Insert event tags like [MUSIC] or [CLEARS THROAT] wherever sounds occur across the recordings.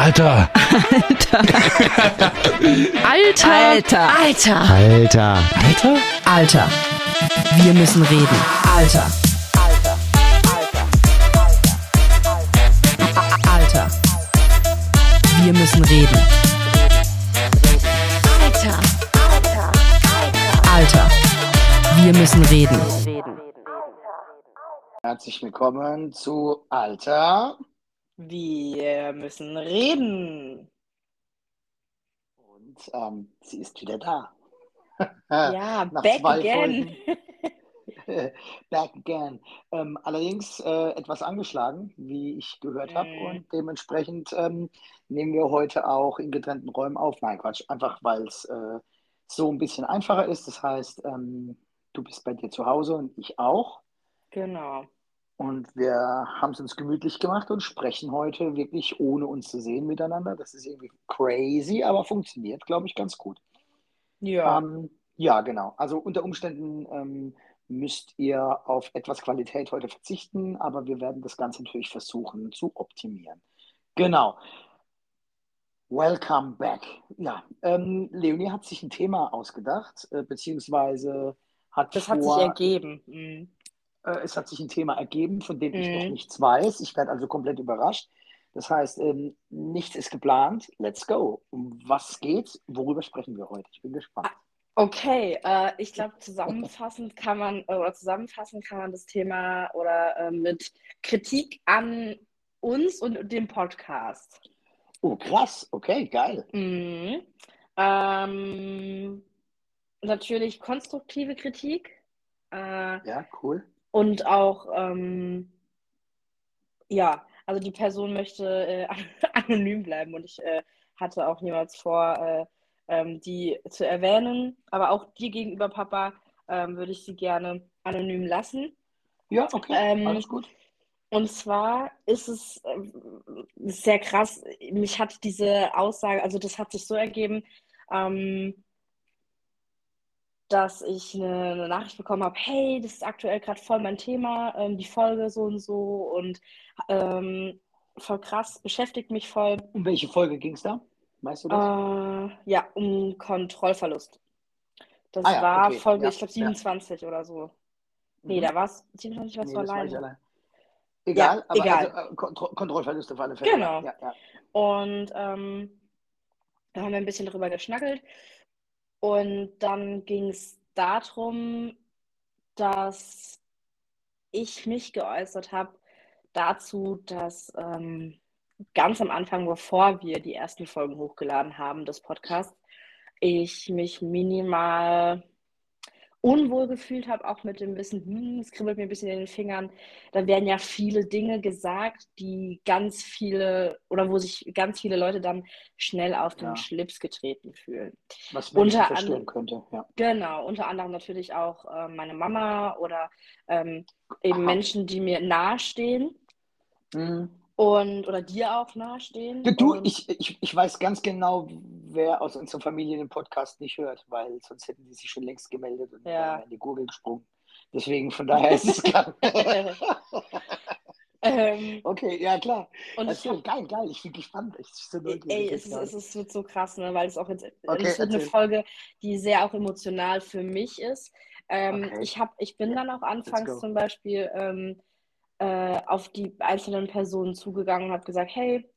Alter. Alter. Alter. Alter. Alter. Alter? Alter. Wir müssen reden. Alter. Alter. Wir müssen reden. Alter. Alter. Wir müssen reden. Herzlich willkommen zu Alter. Wir müssen reden. Und ähm, sie ist wieder da. [LAUGHS] Ja, Nach back zwei again. [LAUGHS] Back again. Ähm, allerdings äh, etwas angeschlagen, wie ich gehört habe. Mhm. Und dementsprechend ähm, nehmen wir heute auch in getrennten Räumen auf. Nein, Quatsch. Einfach weil es äh, so ein bisschen einfacher ist. Das heißt, ähm, du bist bei dir zu Hause und ich auch. Genau. Und wir haben es uns gemütlich gemacht und sprechen heute wirklich ohne uns zu sehen miteinander. Das ist irgendwie crazy, aber funktioniert, glaube ich, ganz gut. Ja. Ähm, ja, genau. Also unter Umständen ähm, müsst ihr auf etwas Qualität heute verzichten, aber wir werden das Ganze natürlich versuchen zu optimieren. Genau. Welcome back. Ja, ähm, Leonie hat sich ein Thema ausgedacht, äh, beziehungsweise hat das hat vor, sich ergeben. Mhm. Äh, es hat sich ein Thema ergeben, von dem ich Mhm. noch nichts weiß. Ich werde also komplett überrascht. Das heißt, ähm, nichts ist geplant. Let's go. Um was geht's? Worüber sprechen wir heute? Ich bin gespannt. Okay, äh, ich glaube, zusammenfassend kann man, oder zusammenfassend kann man das Thema oder äh, mit Kritik an uns und dem Podcast. Oh, krass. Okay, geil. Mhm. Ähm, natürlich konstruktive Kritik. Äh, Ja, cool. Und auch, ähm, ja, also die Person möchte äh, [LAUGHS] anonym bleiben und ich äh, hatte auch niemals vor, äh, ähm, die zu erwähnen. Aber auch dir gegenüber, Papa, ähm, würde ich sie gerne anonym lassen. Ja, okay. Ähm, Alles gut. Und zwar ist es ähm, sehr krass. Mich hat diese Aussage, also das hat sich so ergeben, ähm, dass ich eine, eine Nachricht bekommen habe, hey, das ist aktuell gerade voll mein Thema, ähm, die Folge so und so und ähm, voll krass, beschäftigt mich voll. Um welche Folge ging es da? Weißt du das? Äh, ja, um Kontrollverlust. Das Ah ja, war okay. Folge, Ja, ich glaube, ja. 27 oder so. Nee, Mhm. da war es 27, was Nee, war das war alleine. allein. Egal, Ja, aber egal. Also, äh, Kontro Kontrollverluste auf alle Fälle. Genau. Ja, ja. Und ähm, da haben wir ein bisschen drüber geschnackelt. Und dann ging es darum, dass ich mich geäußert habe dazu, dass ähm, ganz am Anfang, bevor wir die ersten Folgen hochgeladen haben des Podcasts, ich mich minimal unwohl gefühlt habe, auch mit dem Wissen, hm, es kribbelt mir ein bisschen in den Fingern. Da werden ja viele Dinge gesagt, die ganz viele oder wo sich ganz viele Leute dann schnell auf den Ja. Schlips getreten fühlen. Was Menschen Unter verstehen anderem- könnte. Ja. Genau, unter anderem natürlich auch äh, meine Mama oder ähm, eben Aha. Menschen, die mir nahestehen Mhm. und oder dir auch nahestehen. Du, du und, ich, ich, ich weiß ganz genau, wer aus unserer Familie den Podcast nicht hört, weil sonst hätten die sich schon längst gemeldet und Ja. in die Gurgel gesprungen. Deswegen, von daher ist es klar. [LAUGHS] ähm, okay, ja klar. und ist hab, geil, geil. Ich bin gespannt. Ich bin Ey, es, es, ist, wird so krass, ne? weil es auch jetzt, Okay, es wird eine erzähl. Folge, die sehr auch emotional für mich ist. Ähm, Okay. ich, hab, ich bin dann auch anfangs zum Beispiel ähm, äh, auf die einzelnen Personen zugegangen und habe gesagt, hey,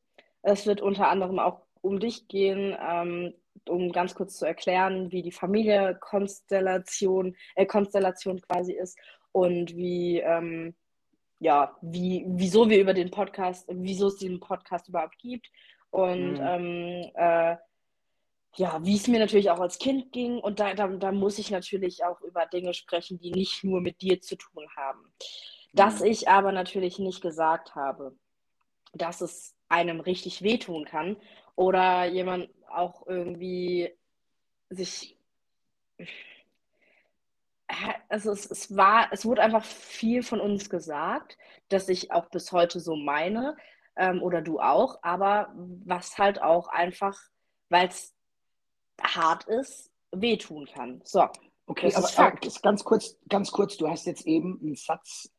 es wird unter anderem auch um dich gehen, ähm, um ganz kurz zu erklären, wie die Familienkonstellation äh, Konstellation quasi ist und wie ähm, ja, wie, wieso wir über den Podcast, wieso es diesen Podcast überhaupt gibt und Mhm. ähm, äh, ja, wie es mir natürlich auch als Kind ging. Und da, da, da muss ich natürlich auch über Dinge sprechen, die nicht nur mit dir zu tun haben. Dass Mhm. ich aber natürlich nicht gesagt habe, dass es einem richtig wehtun kann oder jemand auch irgendwie sich also es, es war, es wurde einfach viel von uns gesagt, dass ich auch bis heute so meine, ähm, oder du auch, aber was halt auch einfach, weil es hart ist, wehtun kann. So, Okay, Das aber, ist aber Fakt. ganz kurz, ganz kurz, du hast jetzt eben einen Satz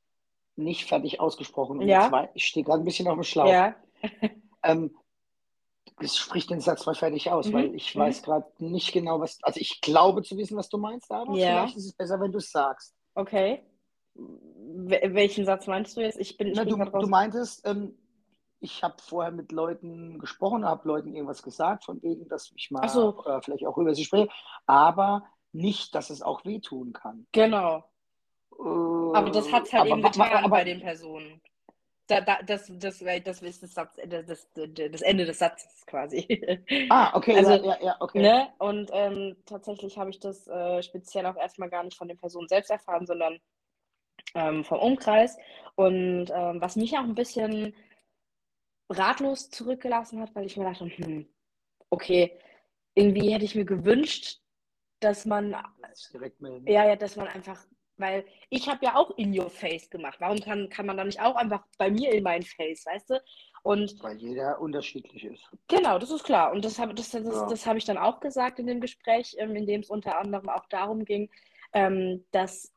nicht fertig ausgesprochen. Und Ja. zwar, ich stehe gerade ein bisschen auf dem Schlauch. ja, Ähm, sprich den Satz mal fertig aus, Mhm, weil ich mhm. weiß gerade nicht genau, was. Also ich glaube zu wissen, was du meinst, aber Ja. vielleicht ist es besser, wenn du es sagst. Okay. Wel- welchen Satz meinst du jetzt? Ich bin, ich Na, bin du, du meintest, ähm, ich habe vorher mit Leuten gesprochen, habe Leuten irgendwas gesagt, von wegen, dass ich mal so. äh, vielleicht auch über sie spreche, aber nicht, dass es auch wehtun kann. Genau. Aber das hat es halt aber, eben getan wa- aber, bei den Personen. Da, da, das, das, das ist das, Satz, das, das, das Ende des Satzes quasi. [LAUGHS] Ah, okay, Also, ja, ja, ja, okay. Ne? Und ähm, tatsächlich habe ich das äh, speziell auch erstmal gar nicht von den Personen selbst erfahren, sondern ähm, vom Umkreis. Und ähm, was mich auch ein bisschen ratlos zurückgelassen hat, weil ich mir dachte, hm, okay, irgendwie hätte ich mir gewünscht, dass man melden. ja, ja, dass man einfach, weil ich habe ja auch in your face gemacht. Warum kann, kann man da nicht auch einfach bei mir in mein Face, weißt du? Und Weil jeder unterschiedlich ist. genau, das ist klar. Und das habe das, das, Ja. das habe ich dann auch gesagt in dem Gespräch, ähm, in dem es unter anderem auch darum ging, ähm, dass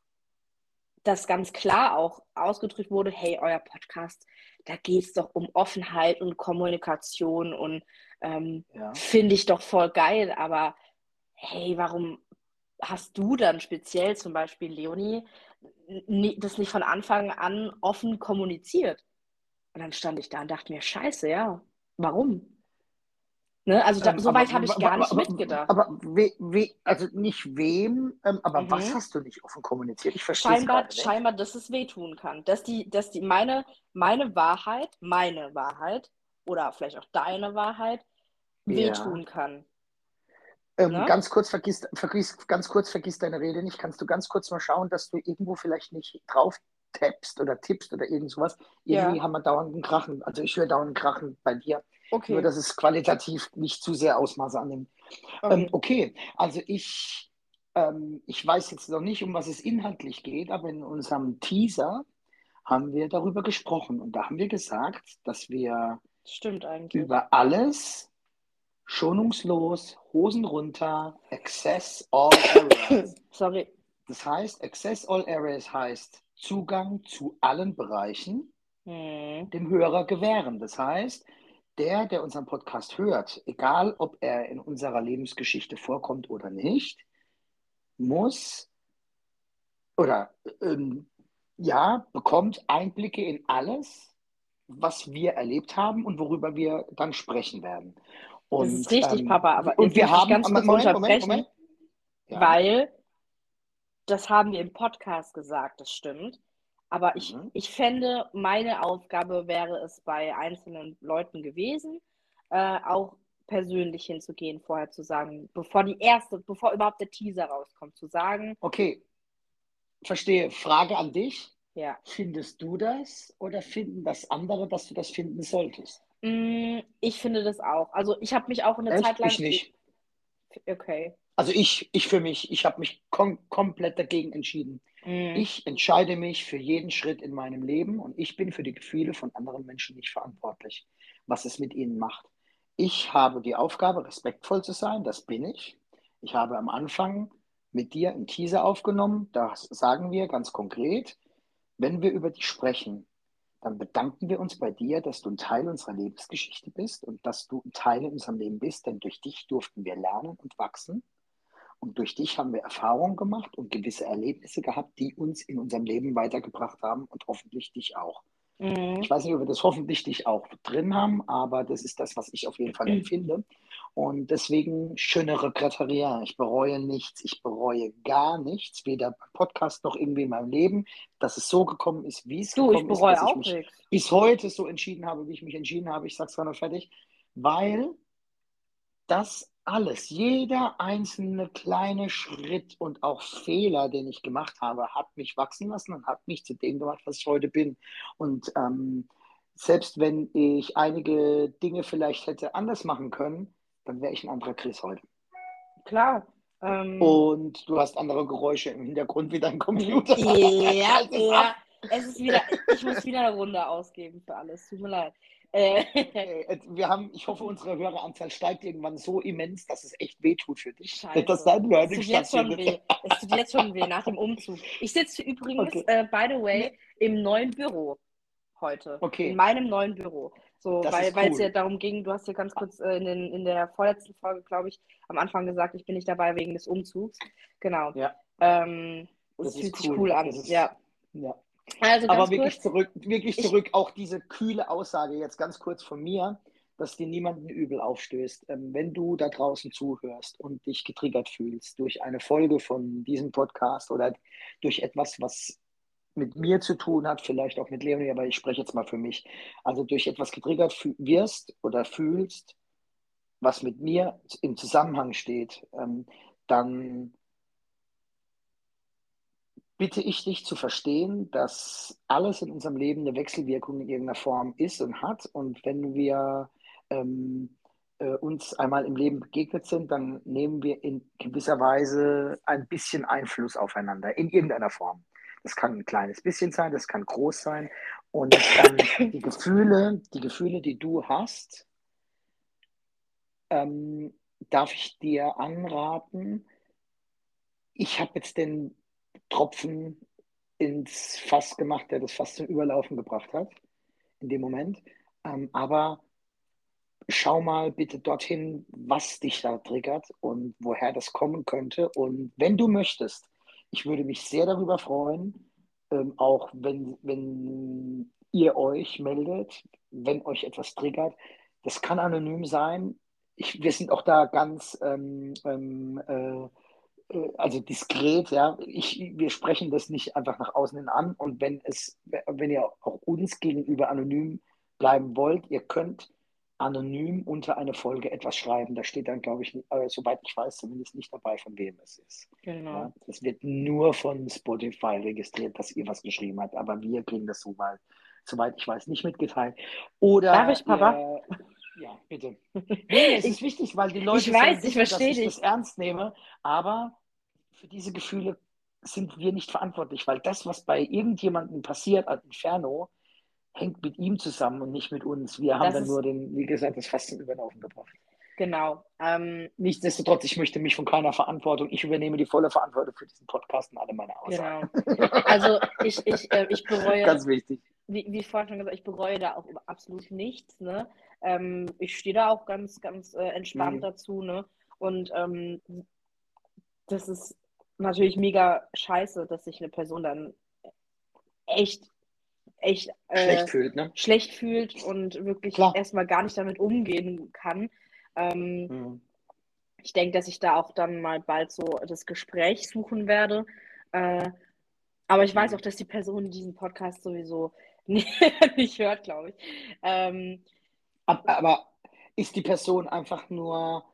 das ganz klar auch ausgedrückt wurde, hey, euer Podcast, da geht es doch um Offenheit und Kommunikation und ähm, Ja. finde ich doch voll geil, aber hey, warum hast du dann speziell zum Beispiel, Leonie, das nicht von Anfang an offen kommuniziert? Und dann stand ich da und dachte mir, scheiße, ja, warum? Ne? Also da, Ähm, so aber- weit habe ich aber- gar nicht aber, mitgedacht. Aber we, we, also nicht wem, ähm, aber Mhm. was hast du nicht offen kommuniziert? Ich verstehe es scheinbar, nicht. scheinbar, dass es wehtun kann. Dass die, dass die meine, meine Wahrheit, meine Wahrheit oder vielleicht auch deine Wahrheit Ja. wehtun kann. Ähm? Ganz kurz vergiss, vergiss, ganz kurz vergiss deine Rede nicht. Kannst du ganz kurz mal schauen, dass du irgendwo vielleicht nicht drauf tappst oder tippst oder irgend sowas? Irgendwie Ja. haben wir dauernd einen Krachen. Also ich höre dauernd einen Krachen bei dir. Okay. Nur, dass es qualitativ nicht zu sehr Ausmaße annimmt. okay. Ähm, okay, also ich, ähm, ich weiß jetzt noch nicht, um was es inhaltlich geht, aber in unserem Teaser haben wir darüber gesprochen und da haben wir gesagt, dass wir Stimmt eigentlich. über alles schonungslos, Hosen runter, Access All Areas. [COUGHS] Sorry. Das heißt, Access All Areas heißt Zugang zu allen Bereichen Hm. dem Hörer gewähren. Das heißt, der, der unseren Podcast hört, egal ob er in unserer Lebensgeschichte vorkommt oder nicht, muss oder ähm, ja, bekommt Einblicke in alles, was wir erlebt haben und worüber wir dann sprechen werden. Und, Das ist richtig, ähm, Papa, aber und wir haben ganz kurz Moment, Moment, unterbrechen, Moment. Ja. weil das haben wir im Podcast gesagt, das stimmt. Aber ich, Mhm. ich fände, meine Aufgabe wäre es bei einzelnen Leuten gewesen, äh, auch persönlich hinzugehen, vorher zu sagen, bevor die erste, bevor überhaupt der Teaser rauskommt, zu sagen, Okay, verstehe. Frage an dich. ja, Findest du das oder finden das andere, dass du das finden solltest? Mm, ich finde das auch. Also ich habe mich auch eine Echt? Zeit lang. Ich nicht. Okay. Also ich, ich für mich, ich habe mich kom komplett dagegen entschieden. Mm, Ich entscheide mich für jeden Schritt in meinem Leben und ich bin für die Gefühle von anderen Menschen nicht verantwortlich, was es mit ihnen macht. Ich habe die Aufgabe, respektvoll zu sein, das bin ich. Ich habe am Anfang mit dir einen Teaser aufgenommen, da sagen wir ganz konkret, wenn wir über dich sprechen, dann bedanken wir uns bei dir, dass du ein Teil unserer Lebensgeschichte bist und dass du ein Teil in unserem Leben bist, denn durch dich durften wir lernen und wachsen. Und durch dich haben wir Erfahrungen gemacht und gewisse Erlebnisse gehabt, die uns in unserem Leben weitergebracht haben und hoffentlich dich auch. mm, Ich weiß nicht, ob wir das hoffentlich dich auch drin haben, aber das ist das, was ich auf jeden Fall [CLEARS THROAT] Mhm. Und deswegen schöne Regretteria. Ich bereue nichts. Ich bereue gar nichts, weder beim Podcast noch irgendwie in meinem Leben, dass es so gekommen ist, wie es du, ich gekommen ist, bereue dass ich auch mich nichts. bis heute so entschieden habe, wie ich mich entschieden habe. Ich sage es gerade noch fertig, weil das alles, jeder einzelne kleine Schritt und auch Fehler, den ich gemacht habe, hat mich wachsen lassen und hat mich zu dem gemacht, was ich heute bin. Und ähm, selbst wenn ich einige Dinge vielleicht hätte anders machen können, dann wäre ich ein anderer Chris heute. Klar. Ähm, Und du hast andere Geräusche im Hintergrund wie dein Computer. Ja, ja. [LAUGHS] Es ist wieder, ich muss wieder eine Runde ausgeben für alles. Tut mir leid. Äh, Wir haben, ich hoffe, unsere Höreranzahl steigt irgendwann so immens, dass es echt wehtut für dich. Scheiße. Dass dein es tut jetzt schon stattfindet. weh. Es tut jetzt schon weh nach dem Umzug. Ich sitze übrigens, Okay. äh, by the way, im neuen Büro heute. Okay. In meinem neuen Büro. So, Das weil weil es cool. ja darum ging, du hast ja ganz kurz äh, in, den, in der vorletzten Folge, glaube ich, am Anfang gesagt, ich bin nicht dabei wegen des Umzugs. Genau. Ja. Ähm, Das fühlt sich cool. cool an. Ist- ja. Ja. Also Aber wirklich kurz, zurück, wirklich Ich- zurück, auch diese kühle Aussage jetzt ganz kurz von mir, dass dir niemanden übel aufstößt. Ähm, wenn du da draußen zuhörst und dich getriggert fühlst durch eine Folge von diesem Podcast oder durch etwas, was mit mir zu tun hat, vielleicht auch mit Leonie, aber ich spreche jetzt mal für mich. Also durch etwas getriggert wirst oder fühlst, was mit mir im Zusammenhang steht, ähm, dann bitte ich dich zu verstehen, dass alles in unserem Leben eine Wechselwirkung in irgendeiner Form ist und hat. Und wenn wir ähm, äh, uns einmal im Leben begegnet sind, dann nehmen wir in gewisser Weise ein bisschen Einfluss aufeinander, in irgendeiner Form. Das kann ein kleines bisschen sein, das kann groß sein. Und ähm, [LAUGHS] die Gefühle, die Gefühle, die du hast, ähm, darf ich dir anraten, ich habe jetzt den Tropfen ins Fass gemacht, der das Fass zum Überlaufen gebracht hat, in dem Moment. Ähm, aber schau mal bitte dorthin, was dich da triggert und woher das kommen könnte. Und wenn du möchtest, ich würde mich sehr darüber freuen, ähm, auch wenn, wenn ihr euch meldet, wenn euch etwas triggert. Das kann anonym sein. Ich, wir sind auch da ganz ähm, ähm, äh, äh, also diskret, ja. Ich, wir sprechen das nicht einfach nach außen hin an. Und wenn es, wenn ihr auch uns gegenüber anonym bleiben wollt, ihr könnt anonym unter eine Folge etwas schreiben. Da steht dann, glaube ich, äh, soweit ich weiß, zumindest nicht dabei, von wem es ist. genau. Ja, es wird nur von Spotify registriert, dass ihr was geschrieben habt, aber wir kriegen das so mal, soweit ich weiß, nicht mitgeteilt. Oder Darf ich, Papa? Ihr, ja, bitte. [LAUGHS] Nee, es ist wichtig, weil die Leute ich weiß, sollen ich wissen, dass ich dich. das ernst nehme, aber für diese Gefühle sind wir nicht verantwortlich, weil das, was bei irgendjemandem passiert an Inferno, hängt mit ihm zusammen und nicht mit uns. Wir haben Das dann nur den, wie gesagt, das fast zum Überlaufen gebracht. Genau. Ähm, Nichtsdestotrotz, ich möchte mich von keiner Verantwortung, ich übernehme die volle Verantwortung für diesen Podcast und alle meine Aussagen. genau. Also ich, ich, äh, ich bereue, Ganz wichtig. wie, wie vorhin schon gesagt, ich bereue da auch absolut nichts. Ne? Ähm, ich stehe da auch ganz, ganz äh, entspannt Mhm. dazu. Ne? Und ähm, das ist natürlich mega scheiße, dass sich eine Person dann echt, echt äh, Schlecht fühlt, ne? schlecht fühlt und wirklich Klar. erstmal gar nicht damit umgehen kann. Ähm, Mhm. ich denke, dass ich da auch dann mal bald so das Gespräch suchen werde. Äh, aber ich weiß auch, dass die Person diesen Podcast sowieso [LAUGHS] nicht, hört, glaube ich. Ähm, Ab- Aber ist die Person einfach nur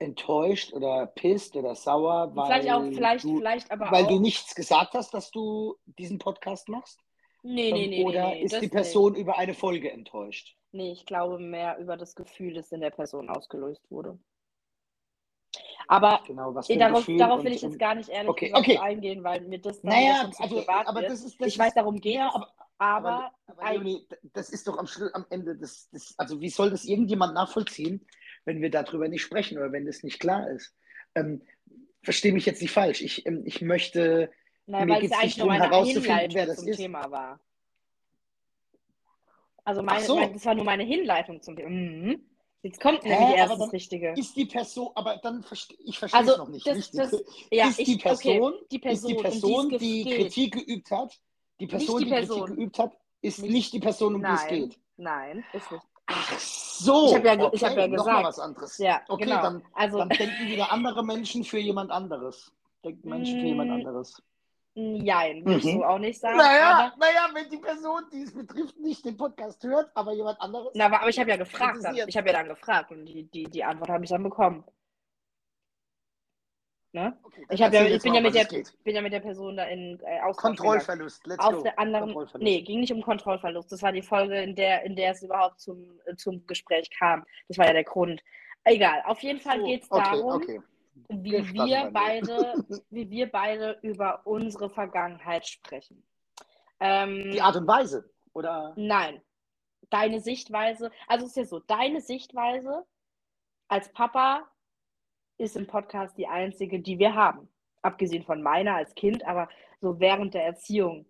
enttäuscht oder pisst oder sauer, weil vielleicht auch, vielleicht, du, vielleicht aber weil auch. du nichts gesagt hast, dass du diesen Podcast machst? Nee, nee, Ähm, nee, oder nee, nee, ist die nicht. Person über eine Folge enttäuscht? Nee, ich glaube mehr über das Gefühl, das in der Person ausgelöst wurde. Aber Genau, darauf, darauf will ich jetzt gar nicht ehrlich Okay, gesagt okay. eingehen, weil mir das dann Naja, zu also, privat aber das ist, das ich weiß, darum geht ja, es, aber, aber, aber, aber Leonie, das ist doch am, Schluss, am Ende das, das, also wie soll das irgendjemand nachvollziehen, wenn wir darüber nicht sprechen oder wenn das nicht klar ist? Ähm, verstehe mich jetzt nicht falsch. Ich, ähm, ich möchte, naja, mir weil es eigentlich nur meine Hinleitung wer das zum ist. Thema war. Also meine, so. mein, das war nur meine Hinleitung zum Thema. Mhm. Jetzt kommt Hä, nämlich erst das Richtige. ist die Person, aber dann verste, ich verstehe Also, es noch nicht. das- das- Die- Ja, ist ich, die Person, okay, die ist Person, die um Person, die es die geht. Kritik geübt hat, die Person, die die, Person. Kritik geübt hat, ist Nicht- nicht, die Person, um die es Nein, geht. nein, ist nicht. Ach so. Ich hab ja okay, ich hab ja gesagt. was anderes. Ja, okay, genau. dann, Also, dann denken wieder andere Menschen für jemand anderes. Denken Menschen für jemand Mm, anderes. Nein, würde ich Mhm. so auch nicht sagen. Naja, Aber, naja, wenn die Person, die es betrifft, nicht den Podcast hört, aber jemand anderes. na, aber aber ich habe ja gefragt. Dann, ich habe ja dann gefragt und die, die, die Antwort habe ich dann bekommen. Ne? Okay, Ich, ja, ich bin, mal, ja mit der, bin ja mit der Person da in äh, Austausch. Kontrollverlust, let's Auf go. der anderen, nee, ging nicht um Kontrollverlust. Das war die Folge, in der, in der es überhaupt zum, zum Gespräch kam. Das war ja der Grund. Egal, auf jeden Fall So, geht es okay, darum, okay. Wie wir beide, wie wir beide über unsere Vergangenheit sprechen. Ähm, Die Art und Weise, oder? Nein. Deine Sichtweise, also es ist ja so, deine Sichtweise als Papa ist im Podcast die einzige, die wir haben. Abgesehen von meiner als Kind, aber so während der Erziehung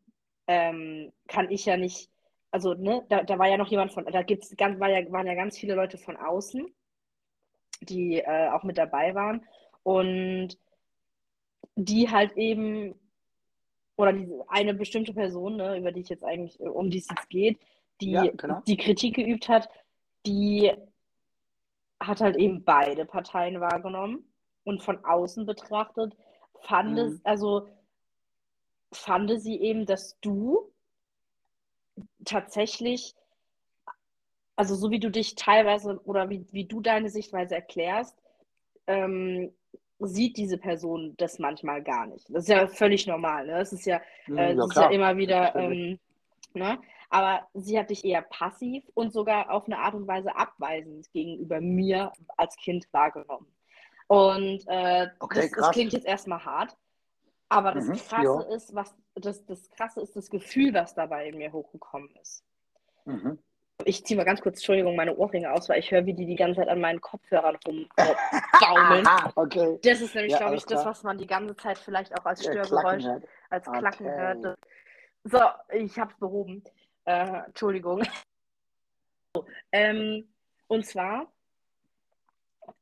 ähm, kann ich ja nicht also, ne, da, da war ja noch jemand von, da gibt's ganz, war ja, waren ja ganz viele Leute von außen, die äh, auch mit dabei waren. Und die halt eben, oder die, eine bestimmte Person, ne, über die ich jetzt eigentlich, um die es jetzt geht, die Ja, genau. die Kritik geübt hat, die hat halt eben beide Parteien wahrgenommen und von außen betrachtet fand es, Mhm. also fand sie eben, dass du tatsächlich, also so wie du dich teilweise oder wie, wie du deine Sichtweise erklärst, ähm, sieht diese Person das manchmal gar nicht. Das ist ja völlig normal, ne? Das ist ja, Mhm, äh, das ist ja immer wieder, ähm, ne? Aber sie hat dich eher passiv und sogar auf eine Art und Weise abweisend gegenüber mir als Kind wahrgenommen. Und äh, Okay, das, das klingt jetzt erstmal hart, aber das Mhm, Krasse ja. ist, was das, das Krasse ist das Gefühl, was dabei in mir hochgekommen ist. Mhm. Ich ziehe mal ganz kurz, Entschuldigung, meine Ohrringe aus, weil ich höre, wie die die ganze Zeit an meinen Kopfhörern rumbaumeln. [LAUGHS] Aha, okay. Das ist nämlich, Ja, glaube ich, das, klar. was man die ganze Zeit vielleicht auch als Ja, Störgeräusch, Klacken hört. als Klacken Okay. hört. So, ich habe es behoben. Äh, Entschuldigung. So, [LAUGHS] ähm, und zwar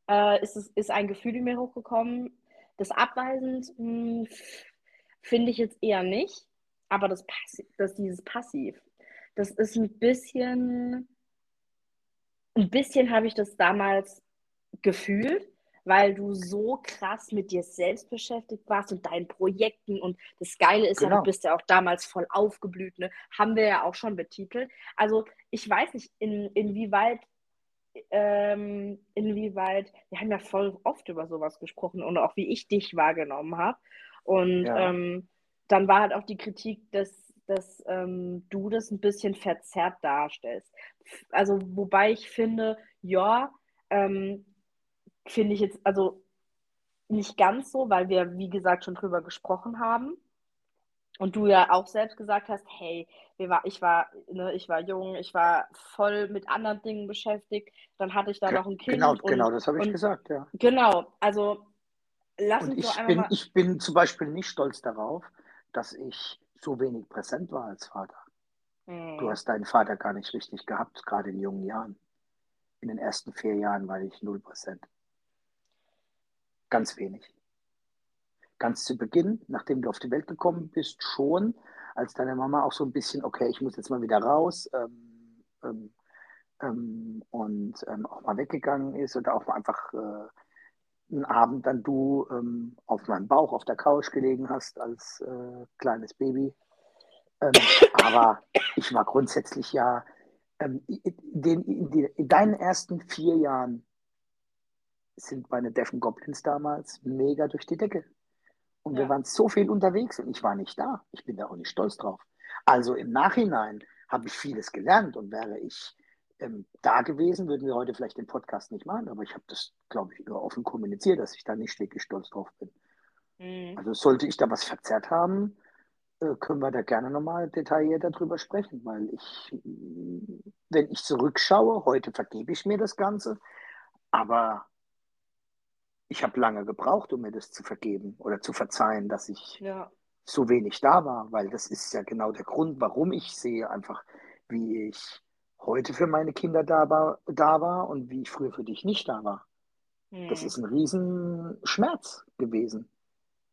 äh, ist, es, ist ein Gefühl in mir hochgekommen, das abweisend mh, finde ich jetzt eher nicht, aber das, Passi das dieses Passiv, das ist ein bisschen, ein bisschen habe ich das damals gefühlt, weil du so krass mit dir selbst beschäftigt warst und deinen Projekten und das Geile ist ja, Genau. du bist ja auch damals voll aufgeblüht, ne? Haben wir ja auch schon betitelt. Also ich weiß nicht, in, inwieweit, ähm, inwieweit, wir haben ja voll oft über sowas gesprochen und auch wie ich dich wahrgenommen habe. Und Ja. ähm, dann war halt auch die Kritik, dass, dass ähm, du das ein bisschen verzerrt darstellst. Also wobei ich finde, ja, ähm, finde ich jetzt, also nicht ganz so, weil wir, wie gesagt, schon drüber gesprochen haben. Und du ja auch selbst gesagt hast, hey, wir war, ich war, ne, ich war jung, ich war voll mit anderen Dingen beschäftigt, dann hatte ich da Ge- noch ein Kind Genau, und, genau, das habe ich und gesagt, ja. genau, also lass Und uns ich einfach bin, mal. ich bin zum Beispiel nicht stolz darauf, dass ich so wenig präsent war als Vater. Du Hm, hast deinen Vater gar nicht richtig gehabt, gerade in jungen Jahren. In den ersten vier Jahren war ich null Prozent. Ganz wenig. Ganz zu Beginn, nachdem du auf die Welt gekommen bist, schon, als deine Mama auch so ein bisschen, okay, ich muss jetzt mal wieder raus ähm, ähm, ähm, und ähm, auch mal weggegangen ist oder auch mal einfach äh, einen Abend dann du ähm, auf meinem Bauch auf der Couch gelegen hast als äh, kleines Baby. Ähm, [COUGHS] aber ich war grundsätzlich ja ähm, in, den, in, den, in deinen ersten vier Jahren sind meine Deffen Goblins damals mega durch die Decke. Und wir ja, waren so viel unterwegs und ich war nicht da. Ich bin da auch nicht stolz drauf. Also im Nachhinein habe ich vieles gelernt und wäre ich ähm, da gewesen, würden wir heute vielleicht den Podcast nicht machen, aber ich habe das, glaube ich, nur offen kommuniziert, dass ich da nicht wirklich stolz drauf bin. hm, Also sollte ich da was verzerrt haben, äh, können wir da gerne nochmal detaillierter drüber sprechen, weil ich, mm, wenn ich zurückschaue, heute vergebe ich mir das Ganze, aber ich habe lange gebraucht, um mir das zu vergeben oder zu verzeihen, dass ich ja, so wenig da war, weil das ist ja genau der Grund, warum ich sehe einfach, wie ich heute für meine Kinder da war, da war und wie ich früher für dich nicht da war. Das hm, ist ein Riesenschmerz gewesen,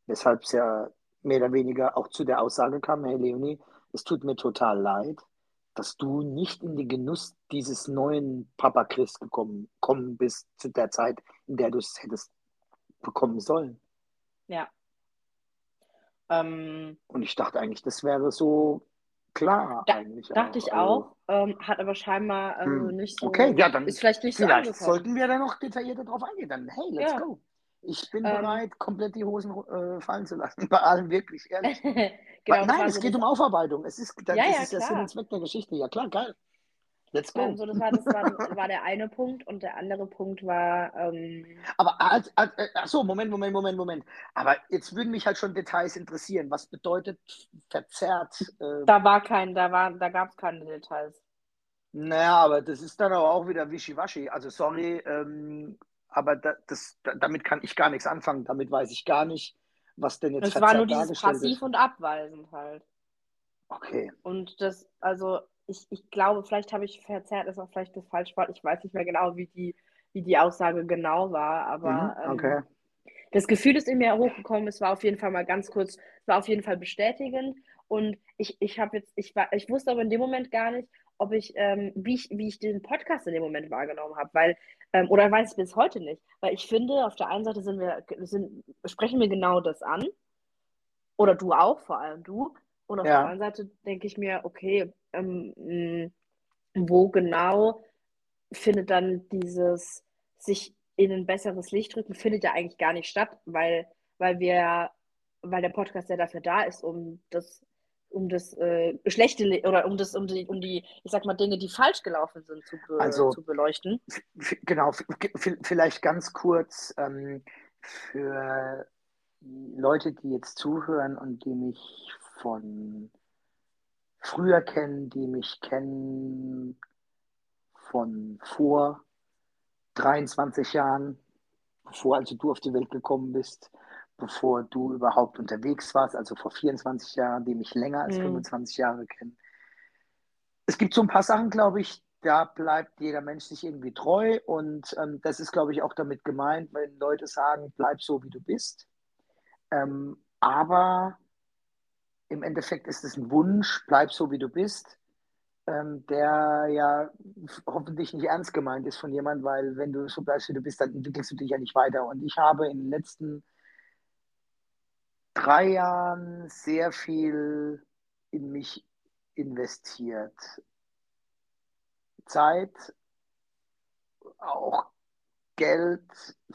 weshalb es ja mehr oder weniger auch zu der Aussage kam, hey Leonie, es tut mir total leid, dass du nicht in den Genuss dieses neuen Papa Chris gekommen, gekommen bist zu der Zeit, in der du es hättest bekommen sollen. ja. Ähm, Und ich dachte eigentlich, das wäre so klar da, eigentlich dachte auch. ich Also, auch, ähm, hat aber scheinbar also hm, nicht okay, so, ja, dann ist vielleicht nicht so vielleicht angekommen. sollten wir da noch detaillierter drauf eingehen. Dann, hey, let's Ja, go. Ich bin ähm, bereit, komplett die Hosen äh, fallen zu lassen. [LAUGHS] Bei allem wirklich, ehrlich. [LAUGHS] Weil, genau, das nein, es geht das, um Aufarbeitung. Es ist, das ja, ist ja, es der Sinn und. Zweck der Geschichte. Ja, klar, geil. Let's go. so, das war, das war, war der eine Punkt und der andere Punkt war, ähm, Aber, als, als, äh, ach so, Moment, Moment, Moment, Moment. Aber jetzt würden mich halt schon Details interessieren. Was bedeutet verzerrt? Äh, da war kein, da war, da gab es keine Details. naja, aber das ist dann aber auch wieder wischiwaschi. Also, sorry, ähm, aber da, das, da, damit kann ich gar nichts anfangen. Damit weiß ich gar nicht, was denn jetzt Es war nur dieses Passiv ist. und Abweisend halt. Okay. Und das, also, ich, ich glaube, vielleicht habe ich verzerrt, ist auch vielleicht das falsche Wort. Ich weiß nicht mehr genau, wie die, wie die Aussage genau war, aber Mhm, okay. ähm, das Gefühl ist in mir hochgekommen, es war auf jeden Fall mal ganz kurz, es war auf jeden Fall bestätigend. Und ich, ich habe jetzt, ich war, ich wusste aber in dem Moment gar nicht, ob ich, ähm, wie ich, wie ich den Podcast in dem Moment wahrgenommen habe, weil, ähm, oder weiß ich bis heute nicht. Weil ich finde, auf der einen Seite sind wir, sind, sprechen wir genau das an. Oder du auch, vor allem du. Und auf der Ja. anderen Seite denke ich mir, okay, ähm, wo genau findet dann dieses sich in ein besseres Licht rücken, findet ja eigentlich gar nicht statt, weil, weil wir, weil der Podcast ja dafür da ist, um das, um das äh, schlechte Le- oder um das, um die, um die, ich sag mal, Dinge, die falsch gelaufen sind, zu, be Also- zu beleuchten. Genau, vielleicht ganz kurz ähm, für Leute, die jetzt zuhören und die mich von früher kennen, die mich kennen von vor 23 Jahren, bevor also du auf die Welt gekommen bist, bevor du überhaupt unterwegs warst, also vor 24 Jahren, die mich länger als Mhm. 25 Jahre kennen. Es gibt so ein paar Sachen, glaube ich, da bleibt jeder Mensch sich irgendwie treu und ähm, das ist, glaube ich, auch damit gemeint, wenn Leute sagen, bleib so, wie du bist. Ähm, aber im Endeffekt ist es ein Wunsch, bleib so, wie du bist, ähm, der ja hoffentlich nicht ernst gemeint ist von jemand, weil wenn du so bleibst, wie du bist, dann entwickelst du dich ja nicht weiter. Und ich habe in den letzten drei Jahren sehr viel in mich investiert. Zeit, auch Geld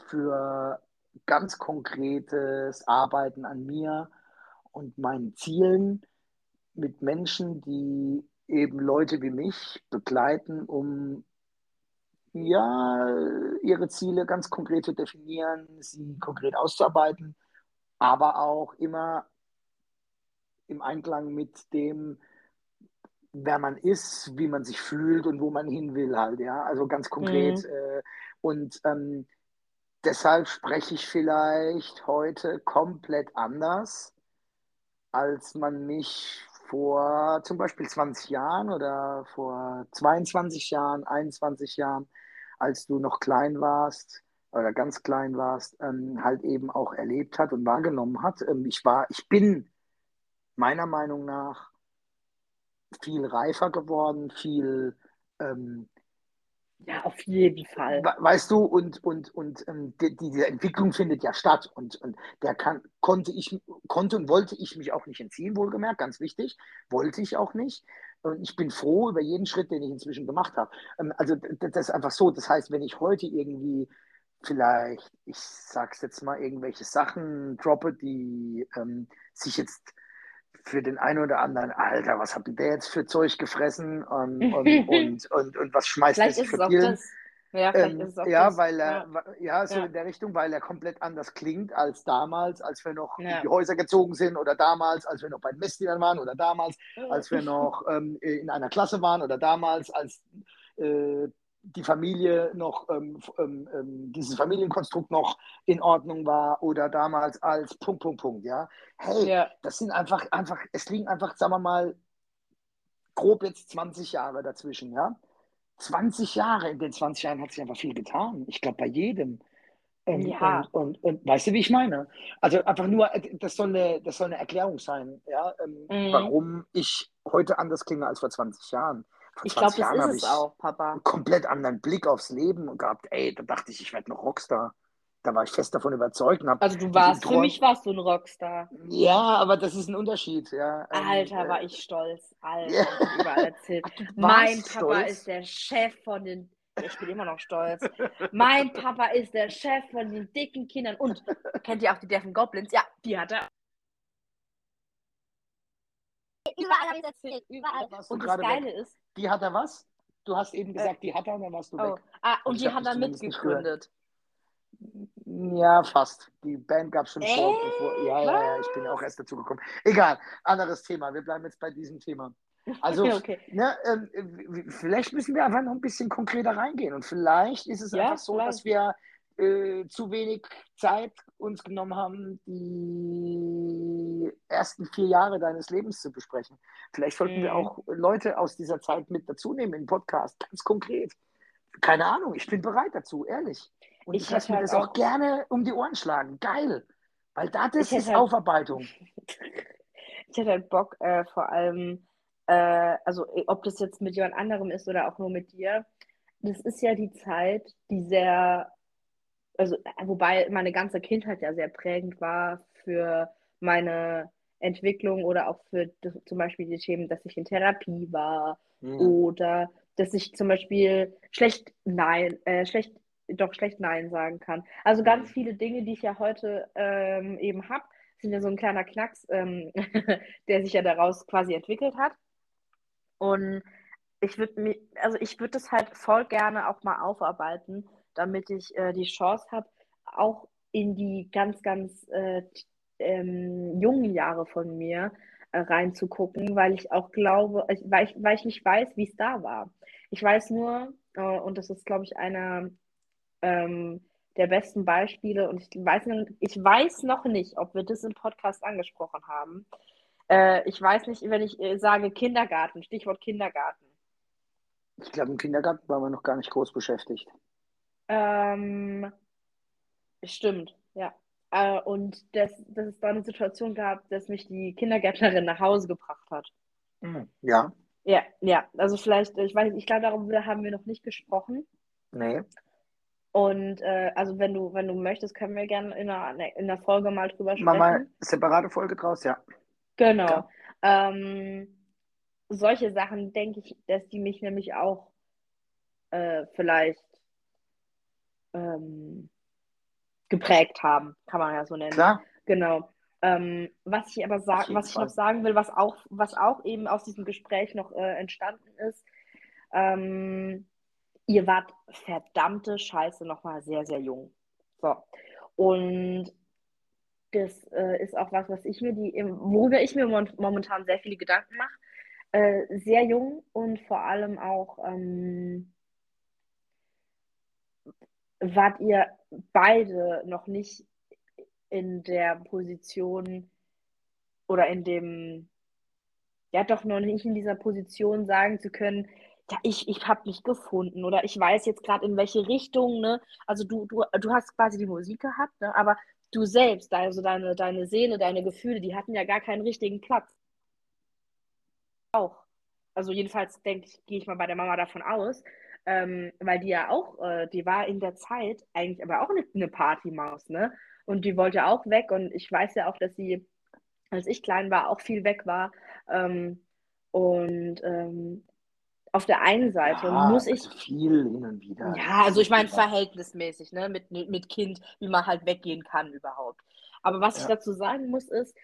für ganz konkretes Arbeiten an mir und meinen Zielen mit Menschen, die eben Leute wie mich begleiten, um ja, ihre Ziele ganz konkret zu definieren, sie konkret auszuarbeiten, aber auch immer im Einklang mit dem, wer man ist, wie man sich fühlt und wo man hin will halt, ja, also ganz konkret. Mhm. Äh, und ähm, deshalb spreche ich vielleicht heute komplett anders, als man mich vor zum Beispiel 20 Jahren oder vor 22 Jahren, 21 Jahren, als du noch klein warst oder ganz klein warst, ähm, halt eben auch erlebt hat und wahrgenommen hat. Ähm, ich war, ich bin meiner Meinung nach viel reifer geworden, viel ähm, Ja, auf jeden Fall. We- Weißt du, und, und, und ähm, die, diese Entwicklung findet ja statt und, und der kann, konnte ich, konnte und wollte ich mich auch nicht entziehen, wohlgemerkt, ganz wichtig, wollte ich auch nicht. Und ich bin froh über jeden Schritt, den ich inzwischen gemacht habe. Ähm, also das ist einfach so. Das heißt, wenn ich heute irgendwie vielleicht, ich sag's jetzt mal, irgendwelche Sachen droppe, die ähm, sich jetzt für den einen oder anderen, Alter, was hat denn der jetzt für Zeug gefressen und, [LAUGHS] und, und, und, und was schmeißt Vielleicht sich für. Ja, Ähm, ist es auch ja, das. weil er, Ja. wa- ja, so Ja. in der Richtung, weil er komplett anders klingt als damals, als wir noch Ja. in die Häuser gezogen sind oder damals, als wir noch bei den Messdienern waren oder damals, als wir noch ähm, in einer Klasse waren oder damals, als äh, die Familie noch, ähm, ähm, ähm, dieses Familienkonstrukt noch in Ordnung war oder damals als Punkt, Punkt, Punkt, ja. Hey, Ja. das sind einfach, einfach, es liegen einfach, sagen wir mal, grob jetzt 20 Jahre dazwischen, ja. 20 Jahre, in den 20 Jahren hat sich einfach viel getan. Ich glaube, bei jedem. Ähm, Ja. und, und, und weißt du, wie ich meine? Also einfach nur, äh, das soll eine, das soll eine Erklärung sein, ja, ähm, Mhm. warum ich heute anders klinge als vor 20 Jahren. Ich glaube, 20 Jahren das habe ist es auch, Papa. einen komplett anderen Blick aufs Leben gehabt. Ey, da dachte ich, ich werde noch Rockstar. Da war ich fest davon überzeugt. Und hab Also du warst, für mich warst du ein Rockstar. Ja, aber das ist ein Unterschied, ja. Ähm, Alter, äh, war ich stolz. Alter, Ja. überall erzählt. Mein Papa stolz? ist der Chef von den. Ich bin immer noch stolz. Mein Papa ist der Chef von den dicken Kindern. Und kennt ihr auch die Deffen Goblins? Ja, die hat er. [LAUGHS] Überall habe ich es erzählt. Überall. Warst du Und das Geile weg? ist, Die hat er was? Du hast eben gesagt, die hat er und dann warst du oh, weg. ah, Ich und die hab hat er mitgegründet. Ja, fast. Die Band gab es schon vor, Echt? bevor. Ja, ja, ja, ich bin auch erst dazu gekommen. Egal, anderes Thema. Wir bleiben jetzt bei diesem Thema. Also, [LAUGHS] okay. ne, ähm, vielleicht müssen wir einfach noch ein bisschen konkreter reingehen. Und vielleicht ist es Ja, einfach so, dass wir äh, zu wenig Zeit uns genommen haben, die ersten vier Jahre deines Lebens zu besprechen. Vielleicht sollten wir Mhm. auch Leute aus dieser Zeit mit dazu nehmen in den Podcast, ganz konkret. Keine Ahnung, ich bin bereit dazu, ehrlich. Und Ich ich, lasse mir halt das auch auch- gerne um die Ohren schlagen. Geil. Weil da, das ist halt- Aufarbeitung. [LAUGHS] Ich hätte halt Bock, äh, vor allem, äh, also eh, ob das jetzt mit jemand anderem ist oder auch nur mit dir, das ist ja die Zeit, die sehr, also wobei meine ganze Kindheit ja sehr prägend war für meine Entwicklung oder auch für zum Beispiel die Themen, dass ich in Therapie war Mhm. oder dass ich zum Beispiel schlecht Nein, äh, schlecht, doch schlecht Nein sagen kann. Also ganz Mhm. viele Dinge, die ich ja heute ähm, eben habe, sind ja so ein kleiner Knacks, ähm, [LAUGHS] der sich ja daraus quasi entwickelt hat. Und ich würde mir, also ich würde das halt voll gerne auch mal aufarbeiten, damit ich äh, die Chance habe, auch in die ganz, ganz äh, ähm, jungen Jahre von mir äh, reinzugucken, weil ich auch glaube, weil, ich, weil ich nicht weiß, wie es da war. Ich weiß nur, äh, und das ist, glaube ich, einer ähm, der besten Beispiele, und ich weiß, ich weiß noch nicht, ob wir das im Podcast angesprochen haben. Äh, ich weiß nicht, wenn ich äh, sage Kindergarten, Stichwort Kindergarten. Ich glaube, im Kindergarten waren wir noch gar nicht groß beschäftigt. Ähm, stimmt, ja. Äh, und dass, dass es da eine Situation gab, dass mich die Kindergärtnerin nach Hause gebracht hat. Mhm. Ja, Ja, ja, also vielleicht, ich weiß nicht, ich glaube, darüber haben wir noch nicht gesprochen. nee. Und äh, also wenn du, wenn du möchtest, können wir gerne in einer, in der Folge mal drüber Machen wir mal sprechen. separate Folge draus, ja. Genau. Klar. Ähm, solche Sachen denke ich, dass die mich nämlich auch äh, vielleicht ähm, geprägt haben, kann man ja so nennen. Klar. Genau. Ähm, was ich aber Auf sag, jeden was ich noch Fall. sagen will, was auch, was auch eben aus diesem Gespräch noch äh, entstanden ist, ähm, ihr wart verdammte Scheiße nochmal sehr, sehr jung. So. Und das äh, ist auch was, was ich mir die, worüber ich mir momentan sehr viele Gedanken mache. Äh, sehr jung und vor allem auch ähm, wart ihr beide noch nicht in der Position oder in dem, ja doch noch nicht in dieser Position sagen zu können, ja, ich, ich habe mich gefunden oder ich weiß jetzt gerade in welche Richtung, ne? Also du, du, du hast quasi die Musik gehabt, ne? Aber du selbst, also deine, deine Seele, deine Gefühle, die hatten ja gar keinen richtigen Platz. Auch. Also jedenfalls denke ich, gehe ich mal bei der Mama davon aus, ähm, weil die ja auch, äh, die war in der Zeit eigentlich aber auch eine, eine Partymaus, ne? Und die wollte auch weg und ich weiß ja auch, dass sie, als ich klein war, auch viel weg war. Ähm, und ähm, auf der einen Seite Ja, muss ich, also viel hin und wieder. ja, also ich meine verhältnismäßig, ne, mit, mit Kind, wie man halt weggehen kann überhaupt. Aber was ich Ja. dazu sagen muss, ist,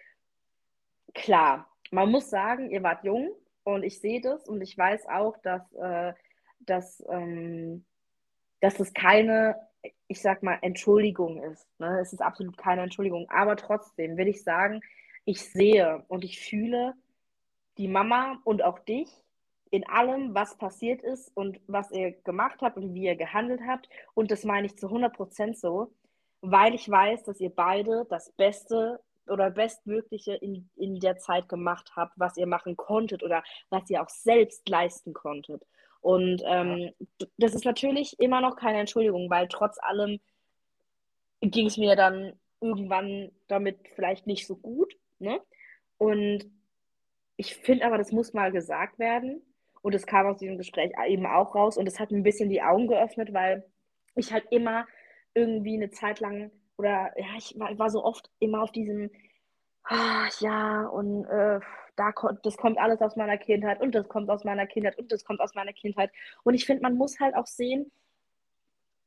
klar, man muss sagen, ihr wart jung und ich sehe das und ich weiß auch, dass, äh, dass, ähm, dass es keine, ich sag mal, Entschuldigung ist. Ne? Es ist absolut keine Entschuldigung. Aber trotzdem will ich sagen, ich sehe und ich fühle die Mama und auch dich in allem, was passiert ist und was ihr gemacht habt und wie ihr gehandelt habt. Und das meine ich zu 100% so, weil ich weiß, dass ihr beide das Beste oder Bestmögliche in, in der Zeit gemacht habt, was ihr machen konntet oder was ihr auch selbst leisten konntet. Und ähm, das ist natürlich immer noch keine Entschuldigung, weil trotz allem ging es mir dann irgendwann damit vielleicht nicht so gut. Ne? Und ich finde aber, das muss mal gesagt werden. Und es kam aus diesem Gespräch eben auch raus. Und es hat mir ein bisschen die Augen geöffnet, weil ich halt immer irgendwie eine Zeit lang oder ja, ich war, war so oft immer auf diesem, ah, ja, und äh, da das kommt alles aus meiner Kindheit und das kommt aus meiner Kindheit und das kommt aus meiner Kindheit. Und ich finde, man muss halt auch sehen,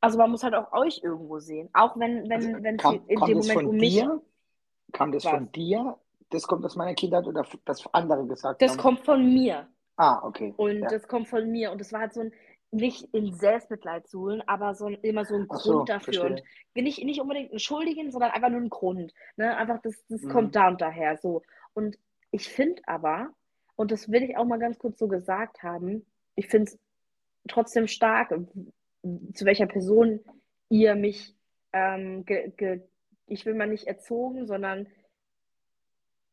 also man muss halt auch euch irgendwo sehen. Auch wenn, wenn, Also, wenn kam, in kam dem das Moment von um mich. dir? Kam das Was? von dir? Das kommt aus meiner Kindheit oder das andere gesagt Das haben? kommt von mir. Ah, okay. Und ja. das kommt von mir. Und das war halt so ein, nicht in Selbstmitleid suhlen, aber so ein, immer so ein Grund so, dafür. verstehe. Und nicht, nicht unbedingt ein Schuldigen, sondern einfach nur ein Grund. Ne? Einfach, das, das Mhm. kommt da und daher. So. Und ich finde aber, und das will ich auch mal ganz kurz so gesagt haben, ich finde es trotzdem stark, zu welcher Person ihr mich ähm, ge, ge, ich will mal nicht erzogen, sondern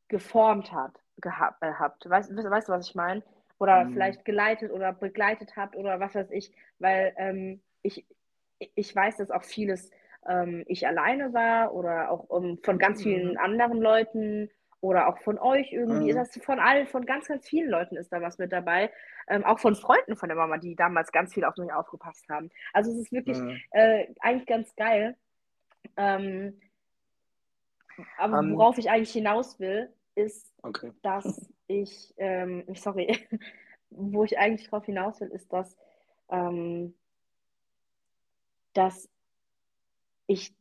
geformt hat, gehabt, äh, habt. Weißt, weißt du, was ich meine? Oder Mhm. vielleicht geleitet oder begleitet habt oder was weiß ich, weil ähm, ich, ich weiß, dass auch vieles ähm, ich alleine war oder auch ähm, von ganz vielen Mhm. anderen Leuten oder auch von euch irgendwie. Mhm. Das von allen, von ganz, ganz vielen Leuten ist da was mit dabei. Ähm, auch von Freunden von der Mama, die damals ganz viel auf mich aufgepasst haben. Also es ist wirklich Mhm. äh, eigentlich ganz geil. Ähm, aber Ähm, worauf ich eigentlich hinaus will, ist, Okay. dass ich, ähm, [LAUGHS] sorry, wo ich eigentlich drauf hinaus will, ist, dass, ähm, dass ich,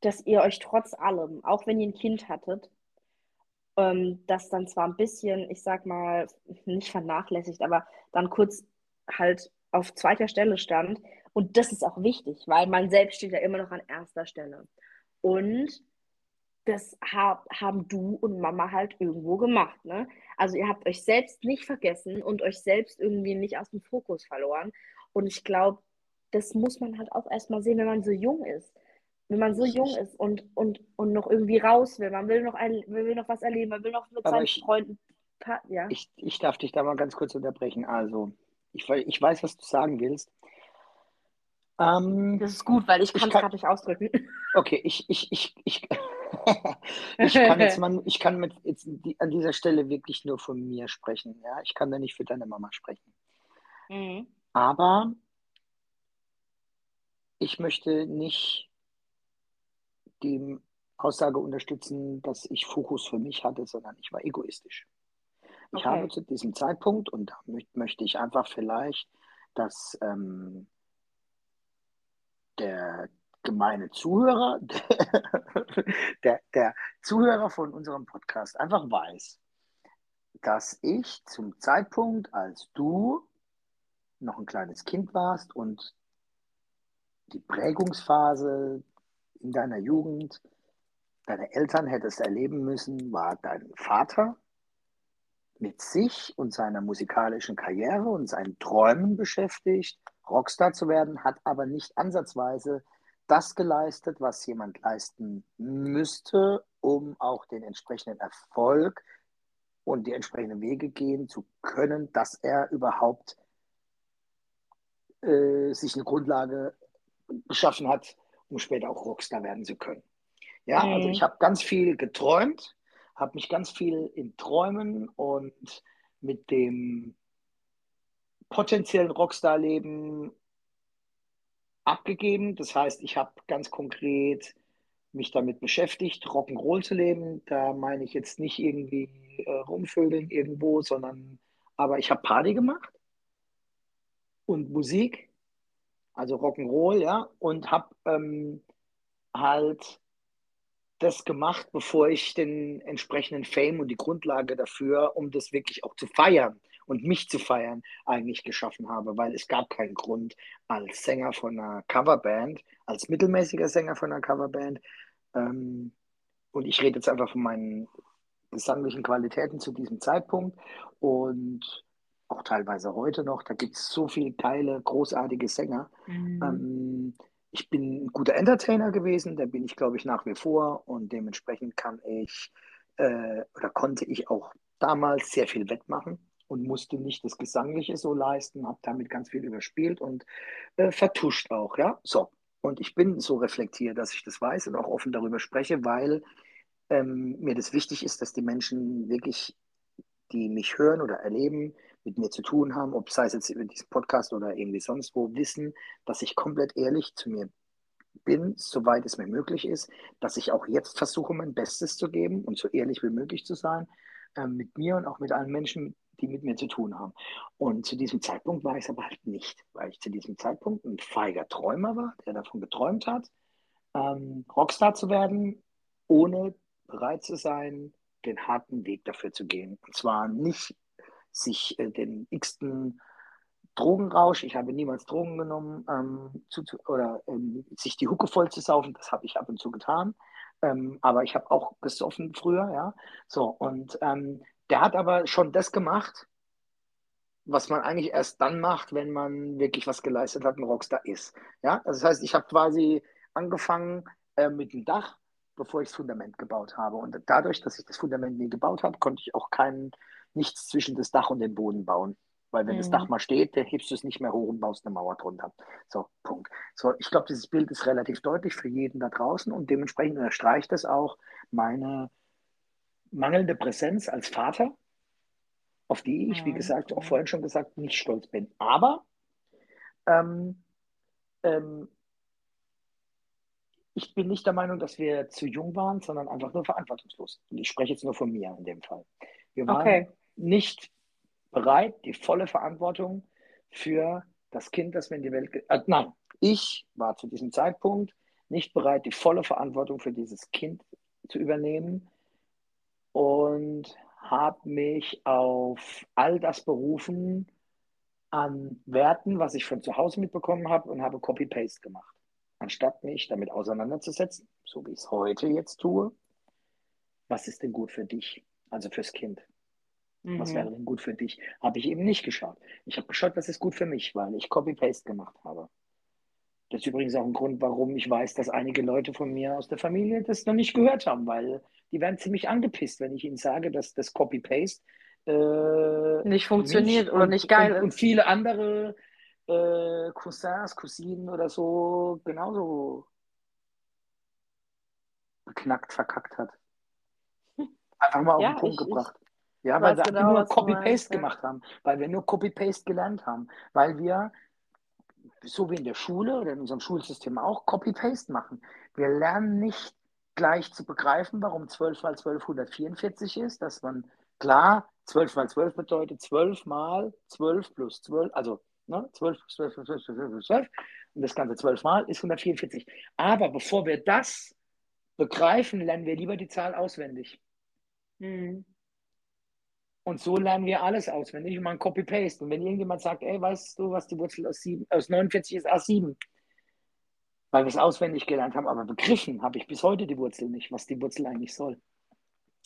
dass ihr euch trotz allem, auch wenn ihr ein Kind hattet, ähm, das dann zwar ein bisschen, ich sag mal, nicht vernachlässigt, aber dann kurz halt auf zweiter Stelle stand. Und das ist auch wichtig, weil man selbst steht ja immer noch an erster Stelle. Und das hab, haben du und Mama halt irgendwo gemacht, ne? Also ihr habt euch selbst nicht vergessen und euch selbst irgendwie nicht aus dem Fokus verloren. Und ich glaube, das muss man halt auch erstmal sehen, wenn man so jung ist. Wenn man so jung ist und, und, und noch irgendwie raus will. Man will noch, ein, will noch was erleben, man will noch mit Aber seinen ich- Freunden. Ja. Ich, ich darf dich da mal ganz kurz unterbrechen. Also, ich, ich weiß, was du sagen willst. Ähm, Das ist gut, weil ich Ich kann es gerade nicht ausdrücken. okay, ich, ich, ich, ich, [LAUGHS] ich kann jetzt mal, ich kann mit jetzt an dieser Stelle wirklich nur von mir sprechen. Ja, ich kann da nicht für deine Mama sprechen. Mhm. Aber ich möchte nicht die Aussage unterstützen, dass ich Fokus für mich hatte, sondern ich war egoistisch. Ich Okay. habe zu diesem Zeitpunkt, und da mö- möchte ich einfach vielleicht, dass ähm, der gemeine Zuhörer, [LAUGHS] der, der Zuhörer von unserem Podcast einfach weiß, dass ich zum Zeitpunkt, als du noch ein kleines Kind warst und die Prägungsphase in deiner Jugend deine Eltern hättest erleben müssen, war dein Vater mit sich und seiner musikalischen Karriere und seinen Träumen beschäftigt, Rockstar zu werden, hat aber nicht ansatzweise das geleistet, was jemand leisten müsste, um auch den entsprechenden Erfolg und die entsprechenden Wege gehen zu können, dass er überhaupt äh, sich eine Grundlage geschaffen hat, um später auch Rockstar werden zu können. Ja, Mhm. also ich habe ganz viel geträumt, habe mich ganz viel in Träumen und mit dem potenziellen Rockstar-Leben abgegeben. Das heißt, ich habe ganz konkret mich damit beschäftigt, Rock'n'Roll zu leben. Da meine ich jetzt nicht irgendwie äh, rumvögeln irgendwo, sondern aber ich habe Party gemacht und Musik, also Rock'n'Roll, ja, und habe ähm, halt das gemacht, bevor ich den entsprechenden Fame und die Grundlage dafür, um das wirklich auch zu feiern und mich zu feiern, eigentlich geschaffen habe, weil es gab keinen Grund als Sänger von einer Coverband, als mittelmäßiger Sänger von einer Coverband, ähm, und ich rede jetzt einfach von meinen gesanglichen Qualitäten zu diesem Zeitpunkt. Und auch teilweise heute noch, da gibt es so viele geile, großartige Sänger. Mhm. Ähm, ich bin ein guter Entertainer gewesen, da bin ich, glaube ich, nach wie vor und dementsprechend kann ich äh, oder konnte ich auch damals sehr viel wettmachen und musste nicht das Gesangliche so leisten, habe damit ganz viel überspielt und äh, vertuscht auch, ja. So. Und ich bin so reflektiert, dass ich das weiß und auch offen darüber spreche, weil ähm, mir das wichtig ist, dass die Menschen wirklich, die mich hören oder erleben, mit mir zu tun haben, ob sei es jetzt über diesen Podcast oder irgendwie sonst wo, wissen, dass ich komplett ehrlich zu mir bin, soweit es mir möglich ist, dass ich auch jetzt versuche, mein Bestes zu geben und so ehrlich wie möglich zu sein, äh, mit mir und auch mit allen Menschen, die mit mir zu tun haben. Und zu diesem Zeitpunkt war ich es aber halt nicht, weil ich zu diesem Zeitpunkt ein feiger Träumer war, der davon geträumt hat, ähm, Rockstar zu werden, ohne bereit zu sein, den harten Weg dafür zu gehen. Und zwar nicht sich äh, den x-ten Drogenrausch, ich habe niemals Drogen genommen, ähm, zu, oder ähm, sich die Hucke voll zu saufen, das habe ich ab und zu getan. Ähm, aber ich habe auch gesoffen früher, ja. So, und ähm, der hat aber schon das gemacht, was man eigentlich erst dann macht, wenn man wirklich was geleistet hat, ein Rockstar ist. Ja, das heißt, ich habe quasi angefangen, äh, mit dem Dach, bevor ich das Fundament gebaut habe. Und dadurch, dass ich das Fundament nie gebaut habe, konnte ich auch kein, nichts zwischen das Dach und den Boden bauen. Weil wenn das Mhm. Dach mal steht, dann hebst du es nicht mehr hoch und baust eine Mauer drunter. So, Punkt. So, ich glaube, dieses Bild ist relativ deutlich für jeden da draußen und dementsprechend unterstreicht es auch meine mangelnde Präsenz als Vater, auf die ich, wie Mhm. gesagt, auch vorhin schon gesagt, nicht stolz bin. Aber ähm, ähm, ich bin nicht der Meinung, dass wir zu jung waren, sondern einfach nur verantwortungslos. Ich spreche jetzt nur von mir in dem Fall. Wir waren Okay. Nicht bereit, die volle Verantwortung für das Kind, das wir in die Welt. Äh, nein, ich war zu diesem Zeitpunkt nicht bereit, die volle Verantwortung für dieses Kind zu übernehmen und habe mich auf all das berufen an Werten, was ich von zu Hause mitbekommen habe und habe Copy-Paste gemacht. Anstatt mich damit auseinanderzusetzen, so wie ich es heute jetzt tue, was ist denn gut für dich, also fürs Kind? Was Mhm. wäre denn gut für dich? Habe ich eben nicht geschaut. Ich habe geschaut, was ist gut für mich, weil ich Copy-Paste gemacht habe. Das ist übrigens auch ein Grund, warum ich weiß, dass einige Leute von mir aus der Familie das noch nicht gehört haben, weil die werden ziemlich angepisst, wenn ich ihnen sage, dass das Copy-Paste äh, Nicht funktioniert mich oder und, nicht geil und, und ist. viele andere äh, Cousins, Cousinen oder so genauso beknackt, verkackt hat. [LAUGHS] Einfach mal auf Ja, den Punkt ich gebracht. Ja, weil wir genau, nur Copy-Paste gemacht haben, weil wir nur Copy-Paste gelernt haben, weil wir, so wie in der Schule oder in unserem Schulsystem auch, Copy-Paste machen. Wir lernen nicht gleich zu begreifen, warum 12 mal 12 144 ist, dass man, klar, 12 mal 12 bedeutet 12 mal 12 plus 12, also ne, 12 plus 12 plus 12 plus 12 plus 12 und das Ganze 12 mal ist 144. Aber bevor wir das begreifen, lernen wir lieber die Zahl auswendig. Mhm. Und so lernen wir alles auswendig und man Copy-Paste. Und wenn irgendjemand sagt, ey, weißt du, was die Wurzel aus, 7, aus 49 ist? A7. Weil wir es auswendig gelernt haben, aber begriffen habe ich bis heute die Wurzel nicht, was die Wurzel eigentlich soll.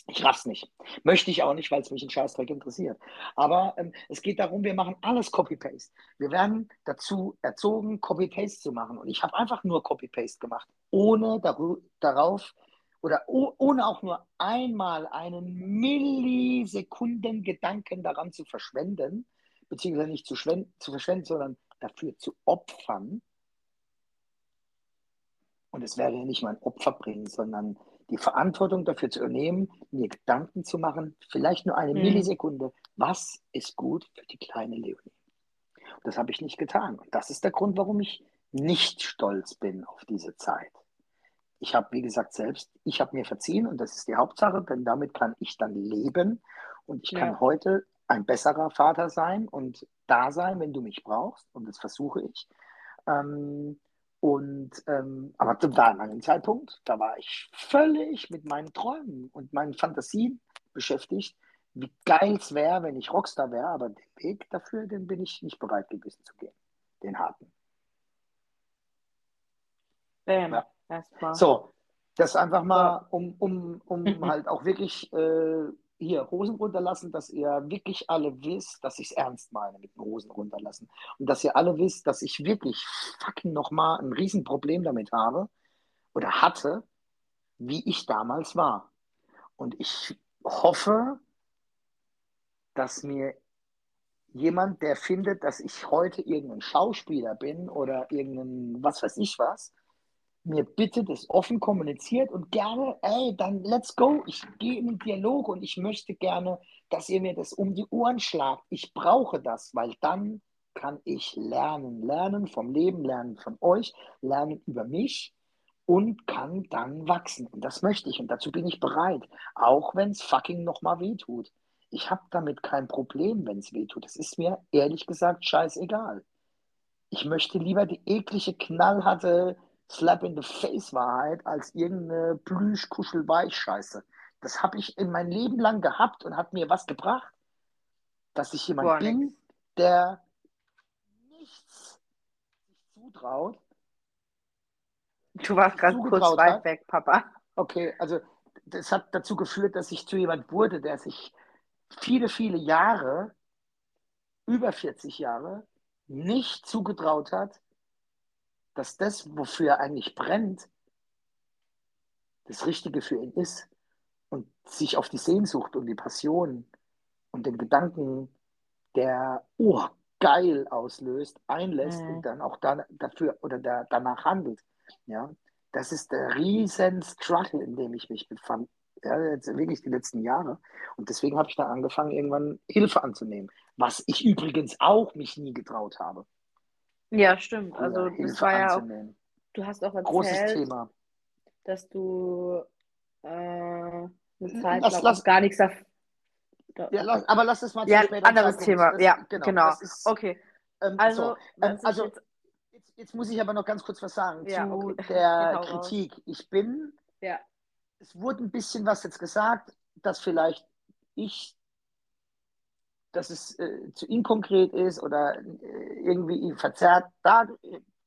Ich raff's nicht. Möchte ich auch nicht, weil es mich ein Scheißdreck interessiert. Aber ähm, es geht darum, wir machen alles Copy-Paste. Wir werden dazu erzogen, Copy-Paste zu machen. Und ich habe einfach nur Copy-Paste gemacht, ohne daru- darauf oder oh, ohne auch nur einmal einen Millisekunden Gedanken daran zu verschwenden, beziehungsweise nicht zu, zu verschwenden, sondern dafür zu opfern. Und es wäre ja nicht mal ein Opfer bringen, sondern die Verantwortung dafür zu übernehmen, mir Gedanken zu machen, vielleicht nur eine Mhm. Millisekunde, was ist gut für die kleine Leonie. Und das habe ich nicht getan. Und das ist der Grund, warum ich nicht stolz bin auf diese Zeit. Ich habe, wie gesagt, selbst, ich habe mir verziehen und das ist die Hauptsache, denn damit kann ich dann leben und ich kann Ja. heute ein besserer Vater sein und da sein, wenn du mich brauchst und das versuche ich. Ähm, und ähm, aber zum damaligen Zeitpunkt, da war ich völlig mit meinen Träumen und meinen Fantasien beschäftigt, wie geil es wäre, wenn ich Rockstar wäre, aber den Weg dafür, den bin ich nicht bereit gewesen zu gehen, den harten. Bam. Ja. Erstmal. So, das einfach mal, um, um, um [LAUGHS] halt auch wirklich äh, hier Hosen runterlassen, dass ihr wirklich alle wisst, dass ich es ernst meine mit den Hosen runterlassen. Und dass ihr alle wisst, dass ich wirklich fucking nochmal ein Riesenproblem damit habe oder hatte, wie ich damals war. Und ich hoffe, dass mir jemand, der findet, dass ich heute irgendein Schauspieler bin oder irgendein was weiß ich was, mir bitte das offen kommuniziert und gerne, ey, dann let's go. Ich gehe in den Dialog und ich möchte gerne, dass ihr mir das um die Ohren schlagt. Ich brauche das, weil dann kann ich lernen, lernen vom Leben, lernen von euch, lernen über mich und kann dann wachsen. Und das möchte ich und dazu bin ich bereit, auch wenn es fucking nochmal weh tut. Ich habe damit kein Problem, wenn es weh tut. Es ist mir ehrlich gesagt scheißegal. Ich möchte lieber die eklige, knallharte Slap in the Face Wahrheit als irgendeine Plüsch-Kuschel-Weich-Scheiße. Das habe ich in mein Leben lang gehabt und hat mir was gebracht, dass ich jemand Gar bin, nix. der nichts sich zutraut. Du warst gerade kurz zugetraut weit hat. weg, Papa. Okay, also das hat dazu geführt, dass ich zu jemand wurde, der sich viele, viele Jahre, über 40 Jahre, nicht zugetraut hat, dass das, wofür er eigentlich brennt, das Richtige für ihn ist und sich auf die Sehnsucht und die Passion und den Gedanken, der oh, geil auslöst, einlässt Mhm. und dann auch da, dafür oder da, danach handelt. Ja, das ist der riesen Struggle, in dem ich mich befand. Ja, jetzt wirklich die letzten Jahre. Und deswegen habe ich dann angefangen, irgendwann Hilfe anzunehmen. Was ich übrigens auch mich nie getraut habe. Ja, stimmt. Also das war ja auch, du hast auch Großes erzählt, Thema. dass du äh, eine Zeit Lass- lass- gar nichts auf. Da, Ja, lass, aber lass das mal Ja, zum späteren anderes Zeitpunkt. Thema. Das, Ja, genau. genau. Ist, Okay, ähm, also, so. ähm, also jetzt, jetzt, jetzt muss ich aber noch ganz kurz was sagen Ja, zu okay. [LAUGHS] der Hau raus. Kritik. Ich bin, ja, es wurde ein bisschen was jetzt gesagt, dass vielleicht ich, dass es äh, zu inkonkret ist oder äh, irgendwie verzerrt dar,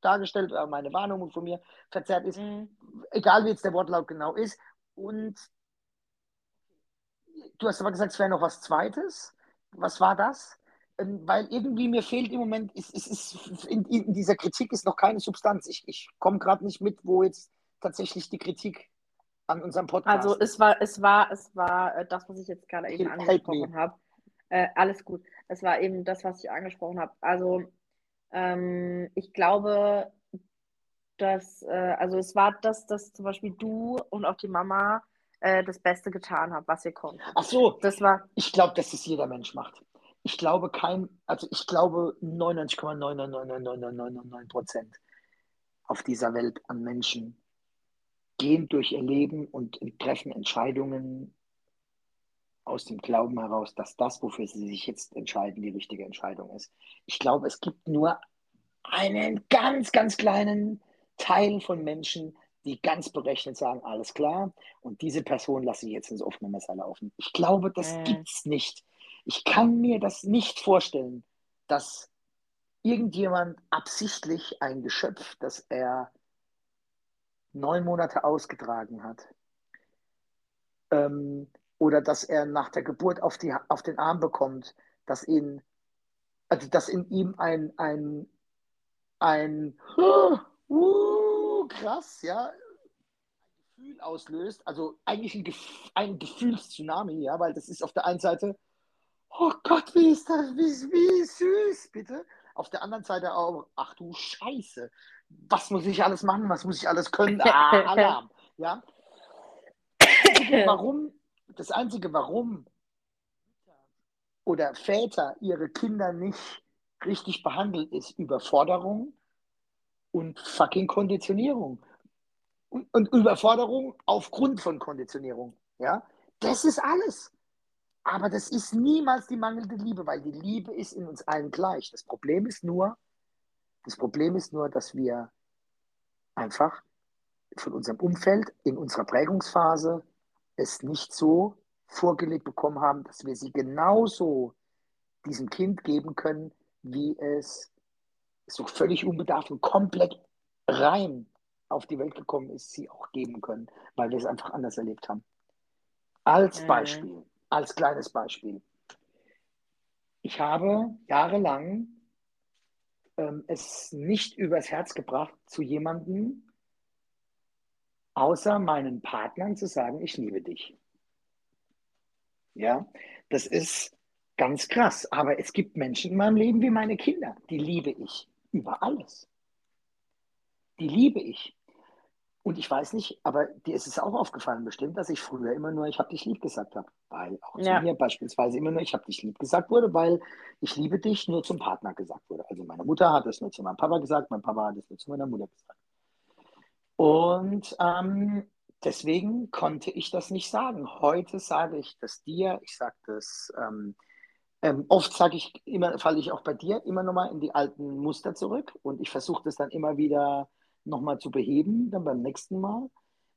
dargestellt oder meine Wahrnehmung von mir verzerrt ist. mhm. egal wie jetzt der Wortlaut genau ist. Und du hast aber gesagt, es wäre noch was Zweites. Was war das? Ähm, Weil irgendwie mir fehlt im Moment, es, es ist, in, in dieser Kritik ist noch keine Substanz. Ich, ich komme gerade nicht mit, wo jetzt tatsächlich die Kritik an unserem Podcast Also ist. es war, es war, es war äh, das, was ich jetzt gerade eben angesprochen habe. Äh, alles gut. Es war eben das, was ich angesprochen habe. Also ähm, ich glaube, dass, äh, also es war das, dass zum Beispiel du und auch die Mama äh, das Beste getan habt, was ihr konntet. Ach so, Das war, ich glaube, dass es jeder Mensch macht. Ich glaube kein, also ich glaube 99,99999 Prozent auf dieser Welt an Menschen gehen durch ihr Leben und treffen Entscheidungen aus dem Glauben heraus, dass das, wofür sie sich jetzt entscheiden, die richtige Entscheidung ist. Ich glaube, es gibt nur einen ganz, ganz kleinen Teil von Menschen, die ganz berechnet sagen, alles klar, und diese Person lasse ich jetzt ins offene Messer laufen. Ich glaube, das Mhm. gibt's nicht. Ich kann mir das nicht vorstellen, dass irgendjemand absichtlich ein Geschöpf, das er neun Monate ausgetragen hat, ähm, oder dass er nach der Geburt auf, die, auf den Arm bekommt, dass ihn, also dass in ihm ein, ein, ein [GASPS] uh, krass, ja, ein Gefühl auslöst, also eigentlich ein, Gef ein Gefühlstsunami, ja, weil das ist auf der einen Seite, oh Gott, wie ist das, wie, wie süß, bitte. Auf der anderen Seite auch, ach du Scheiße, was muss ich alles machen, was muss ich alles können, ah, [LAUGHS] Alarm, ja. Warum, das Einzige, warum oder Väter ihre Kinder nicht richtig behandeln, ist Überforderung und fucking Konditionierung. Und, und Überforderung aufgrund von Konditionierung. Ja? Das ist alles. Aber das ist niemals die mangelnde Liebe, weil die Liebe ist in uns allen gleich. Das Problem ist nur, das Problem ist nur, dass wir einfach von unserem Umfeld in unserer Prägungsphase es nicht so vorgelegt bekommen haben, dass wir sie genauso diesem Kind geben können, wie es so völlig unbedarft und komplett rein auf die Welt gekommen ist, sie auch geben können, weil wir es einfach anders erlebt haben. Als Mhm. Beispiel, als kleines Beispiel. Ich habe jahrelang ähm, es nicht übers Herz gebracht, zu jemandem, außer meinen Partnern, zu sagen, ich liebe dich. Ja, das ist ganz krass. Aber es gibt Menschen in meinem Leben wie meine Kinder, die liebe ich über alles. Die liebe ich. Und ich weiß nicht, aber dir ist es auch aufgefallen bestimmt, dass ich früher immer nur ich habe dich lieb gesagt habe. Weil auch Ja. zu mir beispielsweise immer nur ich habe dich lieb gesagt wurde, weil ich liebe dich nur zum Partner gesagt wurde. Also meine Mutter hat es nur zu meinem Papa gesagt, mein Papa hat es nur zu meiner Mutter gesagt. Und ähm, deswegen konnte ich das nicht sagen. Heute sage ich das dir, ich sage das, ähm, ähm, oft sage ich immer, falle ich auch bei dir immer nochmal in die alten Muster zurück und ich versuche das dann immer wieder nochmal zu beheben, dann beim nächsten Mal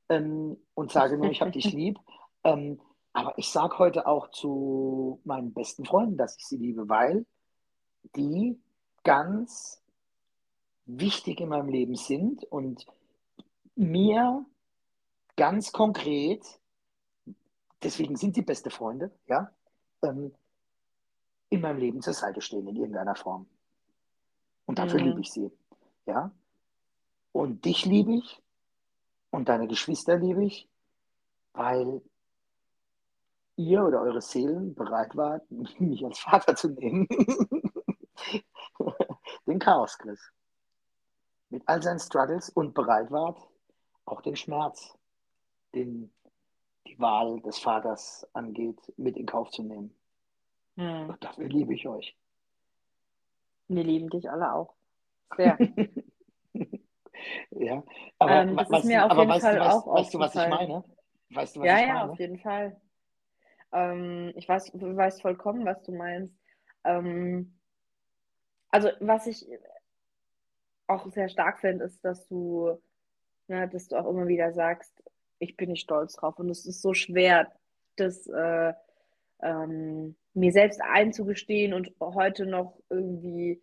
ähm, und sage nur, ich habe dich lieb. [LAUGHS] Ähm, aber ich sage heute auch zu meinen besten Freunden, dass ich sie liebe, weil die ganz wichtig in meinem Leben sind und mir ganz konkret, deswegen sind sie beste Freunde, ja, ähm, in meinem Leben zur Seite stehen in irgendeiner Form. Und dafür Mhm. liebe ich sie, ja. Und dich liebe ich und deine Geschwister liebe ich weil ihr oder eure Seelen bereit wart, [LAUGHS] mich als Vater zu nehmen. [LAUGHS] den Chaos Chris. Mit all seinen Struggles und bereit wart, auch den Schmerz, den die Wahl des Vaters angeht, mit in Kauf zu nehmen. Hm. Und dafür liebe ich euch. Wir lieben dich alle auch. Sehr. [LAUGHS] ja, aber, Ähm, das ist weißt, mir du, auf jeden weißt, Fall weißt, auch weißt du, was ich meine? Weißt du, was Ja, ich ja, meine? auf jeden Fall. Ähm, ich weiß, du weißt vollkommen, was du meinst. Ähm, also, was ich auch sehr stark finde, ist, dass du, ne, dass du auch immer wieder sagst, ich bin nicht stolz drauf. Und es ist so schwer, das äh, ähm, mir selbst einzugestehen und heute noch irgendwie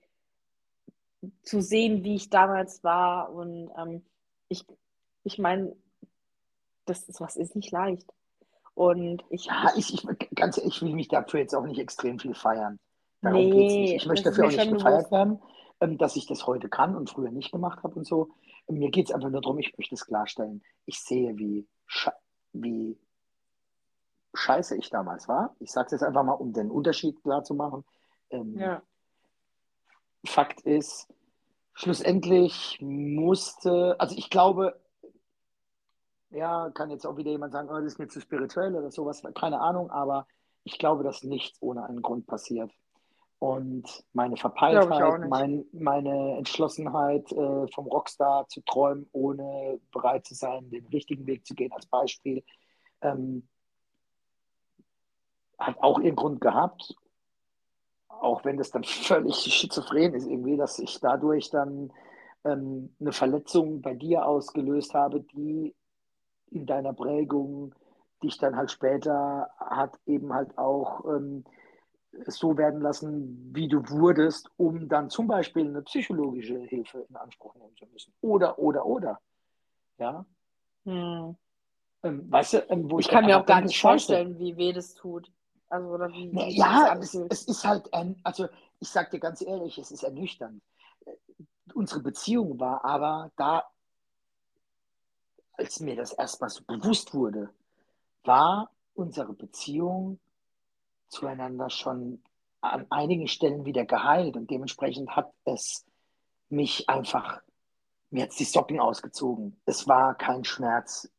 zu sehen, wie ich damals war. Und ähm, ich, ich meine, das ist was ist nicht leicht. Und ich, Ja, ich, ich, ganz ehrlich, ich will mich dafür jetzt auch nicht extrem viel feiern. Darum geht's nicht. nee, Ich möchte dafür auch nicht gefeiert bewusst. werden, ähm, dass ich das heute kann und früher nicht gemacht habe und so. Mir geht es einfach nur darum, ich möchte es klarstellen. Ich sehe, wie, sche wie scheiße ich damals war. Ich sage es jetzt einfach mal, um den Unterschied klar zu machen. Ähm, Ja, Fakt ist, schlussendlich musste, also ich glaube, ja, kann jetzt auch wieder jemand sagen, oh, das ist mir zu spirituell oder sowas, keine Ahnung, aber ich glaube, dass nichts ohne einen Grund passiert. Und meine Verpeiltheit, mein, meine Entschlossenheit, äh, vom Rockstar zu träumen, ohne bereit zu sein, den richtigen Weg zu gehen, als Beispiel, ähm, hat auch ihren Grund gehabt. Auch wenn das dann völlig schizophren ist, irgendwie, dass ich dadurch dann ähm, eine Verletzung bei dir ausgelöst habe, die in deiner Prägung dich dann halt später hat eben halt auch ähm, so werden lassen, wie du wurdest, um dann zum Beispiel eine psychologische Hilfe in Anspruch nehmen zu müssen. Oder, oder, oder. Ja. hm. Ähm, weißt du, ähm, wo Ich ich kann mir auch gar nicht scheiße. vorstellen, wie weh das tut. Also, oder wie, das Ja, es, es ist halt, ein, also ich sag dir ganz ehrlich, es ist ernüchternd. Äh, Unsere Beziehung war aber da, als mir das erstmal so bewusst wurde, war unsere Beziehung zueinander schon an einigen Stellen wieder geheilt und dementsprechend hat es mich einfach, mir hat die Socken ausgezogen. Es war kein Schmerz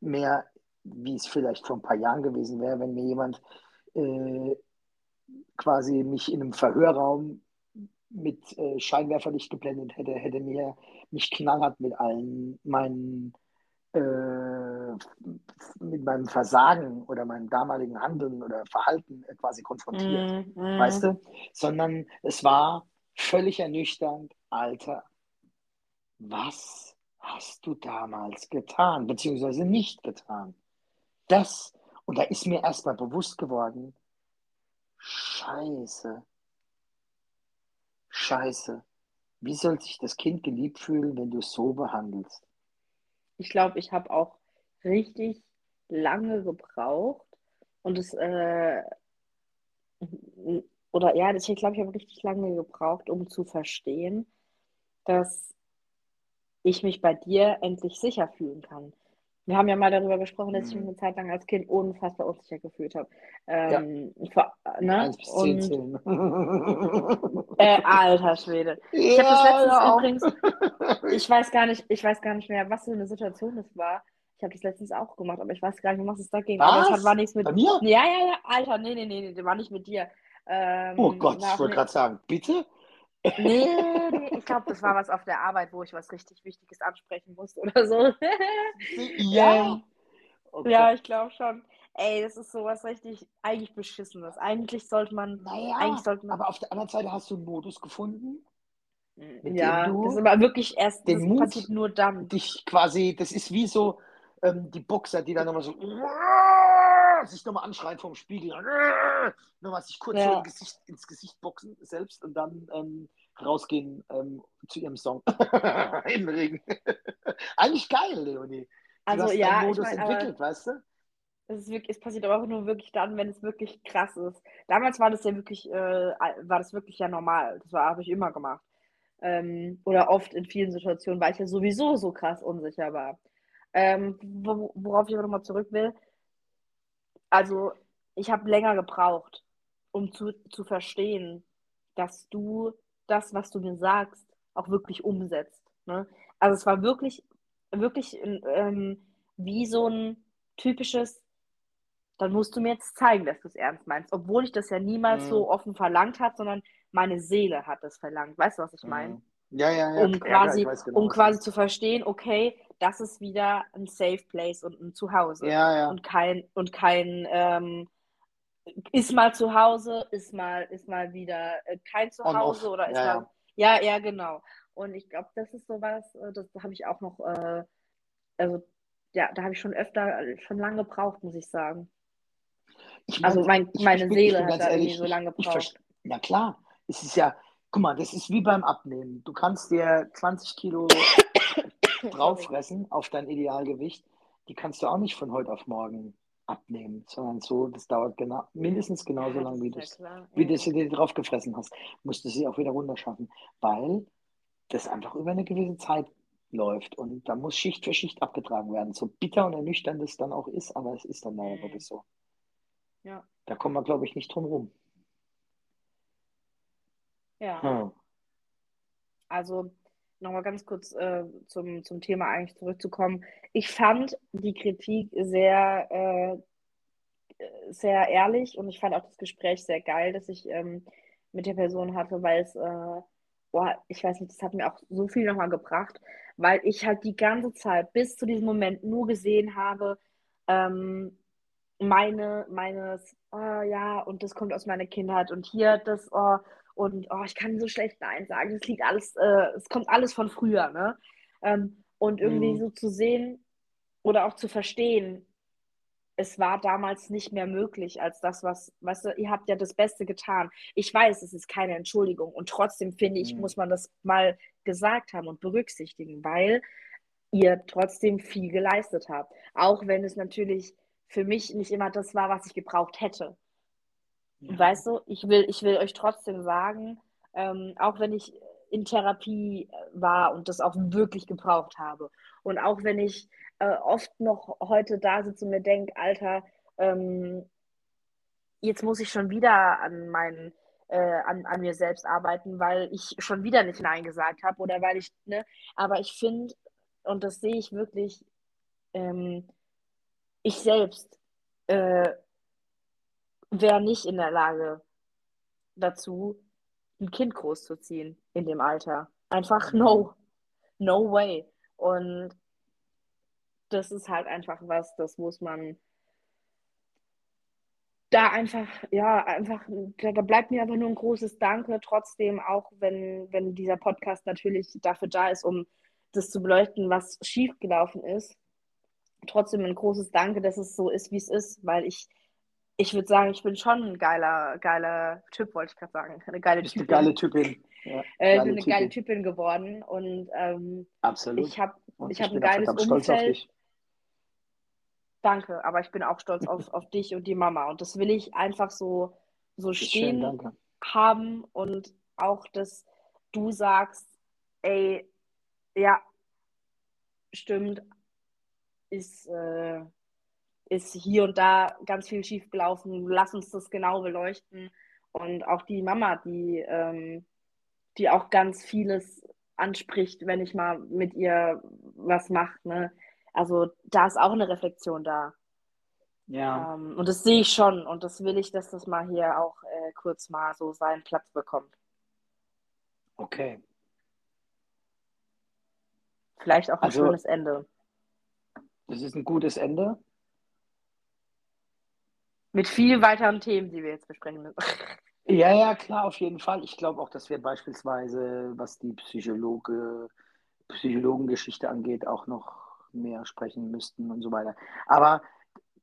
mehr, wie es vielleicht vor ein paar Jahren gewesen wäre, wenn mir jemand äh, quasi mich in einem Verhörraum mit äh, Scheinwerferlicht geblendet hätte, hätte mir mich knallhart mit allen meinen mit meinem Versagen oder meinem damaligen Handeln oder Verhalten äh, quasi konfrontiert, Mm, mm. weißt du? Sondern es war völlig ernüchternd, Alter, was hast du damals getan, beziehungsweise nicht getan? Das, und da ist mir erstmal bewusst geworden, Scheiße, Scheiße, wie soll sich das Kind geliebt fühlen, wenn du es so behandelst? Ich glaube, ich habe auch richtig lange gebraucht und es, äh, oder ja, ich glaube, ich habe richtig lange gebraucht, um zu verstehen, dass ich mich bei dir endlich sicher fühlen kann. Wir haben ja mal darüber gesprochen, dass ich mich Mhm. eine Zeit lang als Kind unfassbar unsicher gefühlt habe. Ja. Ähm, vor, ne? Eins bis zehn Und zählen. äh, alter Schwede. Ich habe das Ja, letztens ja, übrigens, ich weiß gar nicht, ich weiß gar nicht mehr, was für eine Situation das war. Ich habe das letztens auch gemacht, aber ich weiß gar nicht, was es da ging. Aber Was? war nichts mit. Bei mir? Ja, ja, ja, Alter, nee, nee, nee, nee, war nicht mit dir. Ähm, Oh Gott, ich wollte gerade sagen, bitte? Nee, nee, ich glaube, das war was auf der Arbeit, wo ich was richtig Wichtiges ansprechen musste oder so. [LAUGHS] Ja. Oh ja, Gott. ich glaube schon. Ey, das ist sowas richtig, eigentlich beschissenes. Eigentlich sollte man, Naja, eigentlich sollte man, aber auf der anderen Seite hast du einen Modus gefunden, mit ja, dem du das ist aber wirklich erst, den das Mut passiert nur dann. dich quasi, das ist wie so ähm, die Boxer, die dann nochmal so sich nochmal anschreien vorm Spiegel, nochmal sich kurz Ja. Gesicht, ins Gesicht boxen selbst und dann ähm, rausgehen ähm, zu ihrem Song [LAUGHS] im Regen. [LAUGHS] Eigentlich geil, Leonie. Du Also hast ja, ich Modus meine, aber entwickelt, weißt du? es, ist wirklich, es passiert aber auch nur wirklich dann, wenn es wirklich krass ist. Damals war das ja wirklich, äh, war das wirklich ja normal. Das habe ich immer gemacht. Ähm, oder oft in vielen Situationen, weil ich ja sowieso so krass unsicher war. Ähm, wo, worauf ich aber nochmal zurück will. Also, ich habe länger gebraucht, um zu, zu verstehen, dass du das, was du mir sagst, auch wirklich umsetzt. Ne? Also es war wirklich, wirklich ähm, wie so ein typisches, dann musst du mir jetzt zeigen, dass du es ernst meinst. Obwohl ich das ja niemals Mhm. so offen verlangt habe, sondern meine Seele hat das verlangt. Weißt du, was ich meine? Mhm. Ja, ja, ja. um ja, quasi, weiß genau, um quasi zu verstehen, okay, das ist wieder ein Safe Place und ein Zuhause. Ja, ja. Und kein, und kein ähm, ist mal zu Hause, ist mal, ist mal wieder äh, kein. Zuhause oder ist Ja, mal. Ja, ja, genau. Und ich glaube, das ist sowas, äh, das habe ich auch noch, äh, also ja, da habe ich schon öfter, schon lange gebraucht, muss ich sagen. Ich Also mein, mein, ich- meine ich ich Seele hat da ehrlich, irgendwie so lange gebraucht. Na klar, es ist ja, guck mal, das ist wie beim Abnehmen. Du kannst dir 20 Kilo [COUGHS] drauffressen auf dein Idealgewicht. Die kannst du auch nicht von heute auf morgen abnehmen, sondern so, das dauert genau, mindestens genauso Ja, lang, das wie ja es klar. wie Ja, du dir drauf gefressen hast, musst du sie auch wieder runterschaffen, weil das einfach über eine gewisse Zeit läuft und da muss Schicht für Schicht abgetragen werden. So bitter und ernüchternd es dann auch ist, aber es ist dann leider Mhm. wirklich so. Ja. Da kommen wir, glaube ich, nicht drum rum. Ja. Hm. Also nochmal ganz kurz äh, zum, zum Thema eigentlich zurückzukommen. Ich fand die Kritik sehr, äh, sehr ehrlich und ich fand auch das Gespräch sehr geil, das ich ähm, mit der Person hatte, weil es, äh, boah, ich weiß nicht, das hat mir auch so viel nochmal gebracht, weil ich halt die ganze Zeit bis zu diesem Moment nur gesehen habe, ähm, meine, meines, oh ja, und das kommt aus meiner Kindheit und hier das, oh, und oh, ich kann so schlecht Nein sagen, das liegt alles, äh, es kommt alles von früher, ne? Ähm, und irgendwie Mhm. so zu sehen oder auch zu verstehen, es war damals nicht mehr möglich als das, was, weißt du, ihr habt ja das Beste getan. Ich weiß, es ist keine Entschuldigung und trotzdem finde ich, Mhm. muss man das mal gesagt haben und berücksichtigen, weil ihr trotzdem viel geleistet habt. Auch wenn es natürlich für mich nicht immer das war, was ich gebraucht hätte. Weißt du, ich will, ich will euch trotzdem sagen, ähm, auch wenn ich in Therapie äh, war und das auch wirklich gebraucht habe und auch wenn ich äh, oft noch heute da sitze und mir denke, Alter, ähm, jetzt muss ich schon wieder an meinen äh, an, an mir selbst arbeiten, weil ich schon wieder nicht Nein gesagt habe oder weil ich, ne, aber ich finde, und das sehe ich wirklich, ähm, ich selbst äh, wäre nicht in der Lage dazu, ein Kind großzuziehen in dem Alter. Einfach no. No way. Und das ist halt einfach was, das muss man da einfach, ja, einfach, da, da bleibt mir einfach nur ein großes Danke, trotzdem, auch wenn, wenn dieser Podcast natürlich dafür da ist, um das zu beleuchten, was schiefgelaufen ist. Trotzdem ein großes Danke, dass es so ist, wie es ist, weil ich, ich würde sagen, ich bin schon ein geiler, geiler Typ, wollte ich gerade sagen. Eine geile Bist eine Typin. geile Typin. Ja, Äh, ich geile bin eine geile Typin. Typin geworden und ähm, Absolut. ich habe Und ich hab ein geiles verdammt stolz auf Umfeld. dich. Danke, aber ich bin auch stolz auf, auf dich und die Mama. Und das will ich einfach so, so schön, stehen danke. haben und auch, dass du sagst, ey, ja, stimmt, ist, äh, ist hier und da ganz viel schief gelaufen. Lass uns das genau beleuchten. Und auch die Mama, die, ähm, die auch ganz vieles anspricht, wenn ich mal mit ihr was mache. Ne? Also da ist auch eine Reflexion da. Ja, Ähm, und das sehe ich schon. Und das will ich, dass das mal hier auch äh, kurz mal so seinen Platz bekommt. okay. Vielleicht auch ein Also- schönes Ende. Das ist ein gutes Ende. Mit viel weiteren Themen, die wir jetzt besprechen müssen. [LAUGHS] Ja, ja, klar, auf jeden Fall. Ich glaube auch, dass wir beispielsweise, was die Psychologe, Psychologengeschichte angeht, auch noch mehr sprechen müssten und so weiter. Aber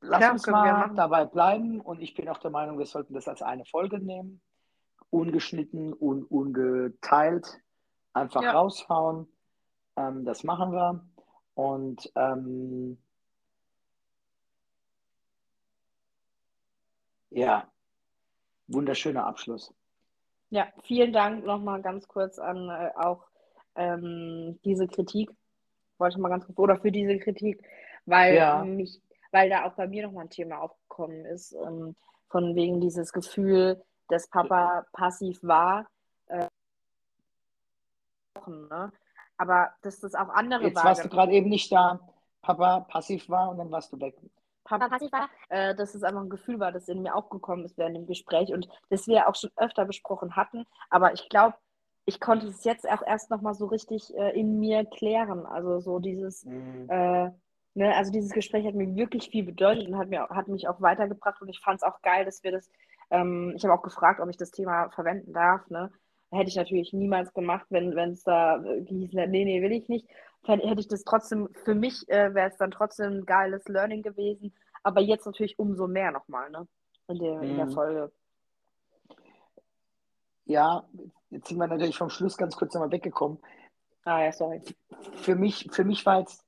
lass Klar, uns mal dabei bleiben und ich bin auch der Meinung, wir sollten das als eine Folge nehmen. Ungeschnitten und ungeteilt. Einfach Ja. raushauen. Ähm, das machen wir. Und ähm, ja, wunderschöner Abschluss. Ja, vielen Dank nochmal ganz kurz an äh, auch ähm, diese Kritik. wollte ich mal ganz kurz, oder für diese Kritik, weil Ja. mich, weil da auch bei mir nochmal ein Thema aufgekommen ist, ähm, von wegen dieses Gefühl, dass Papa passiv war, äh, ne? Aber dass das auch andere Jetzt warst du gerade eben nicht da. Papa passiv war und dann warst du weg. Passiv war, äh, dass es einfach ein Gefühl war, das in mir aufgekommen ist während dem Gespräch und das wir auch schon öfter besprochen hatten. Aber ich glaube, ich konnte es jetzt auch erst nochmal so richtig äh, in mir klären. Also so dieses, Mhm. äh, ne, also dieses Gespräch hat mir wirklich viel bedeutet und hat, mir, hat mich auch weitergebracht und ich fand es auch geil, dass wir das, ähm, ich habe auch gefragt, ob ich das Thema verwenden darf, ne? Hätte ich natürlich niemals gemacht, wenn es da äh, hieß, nee, nee, will ich nicht. Hätte ich das trotzdem, für mich äh, wäre es dann trotzdem ein geiles Learning gewesen, aber jetzt natürlich umso mehr nochmal, ne? In der, in der Mhm. Folge. Ja, jetzt sind wir natürlich vom Schluss ganz kurz nochmal weggekommen. Ah ja, sorry. Für mich, für mich war jetzt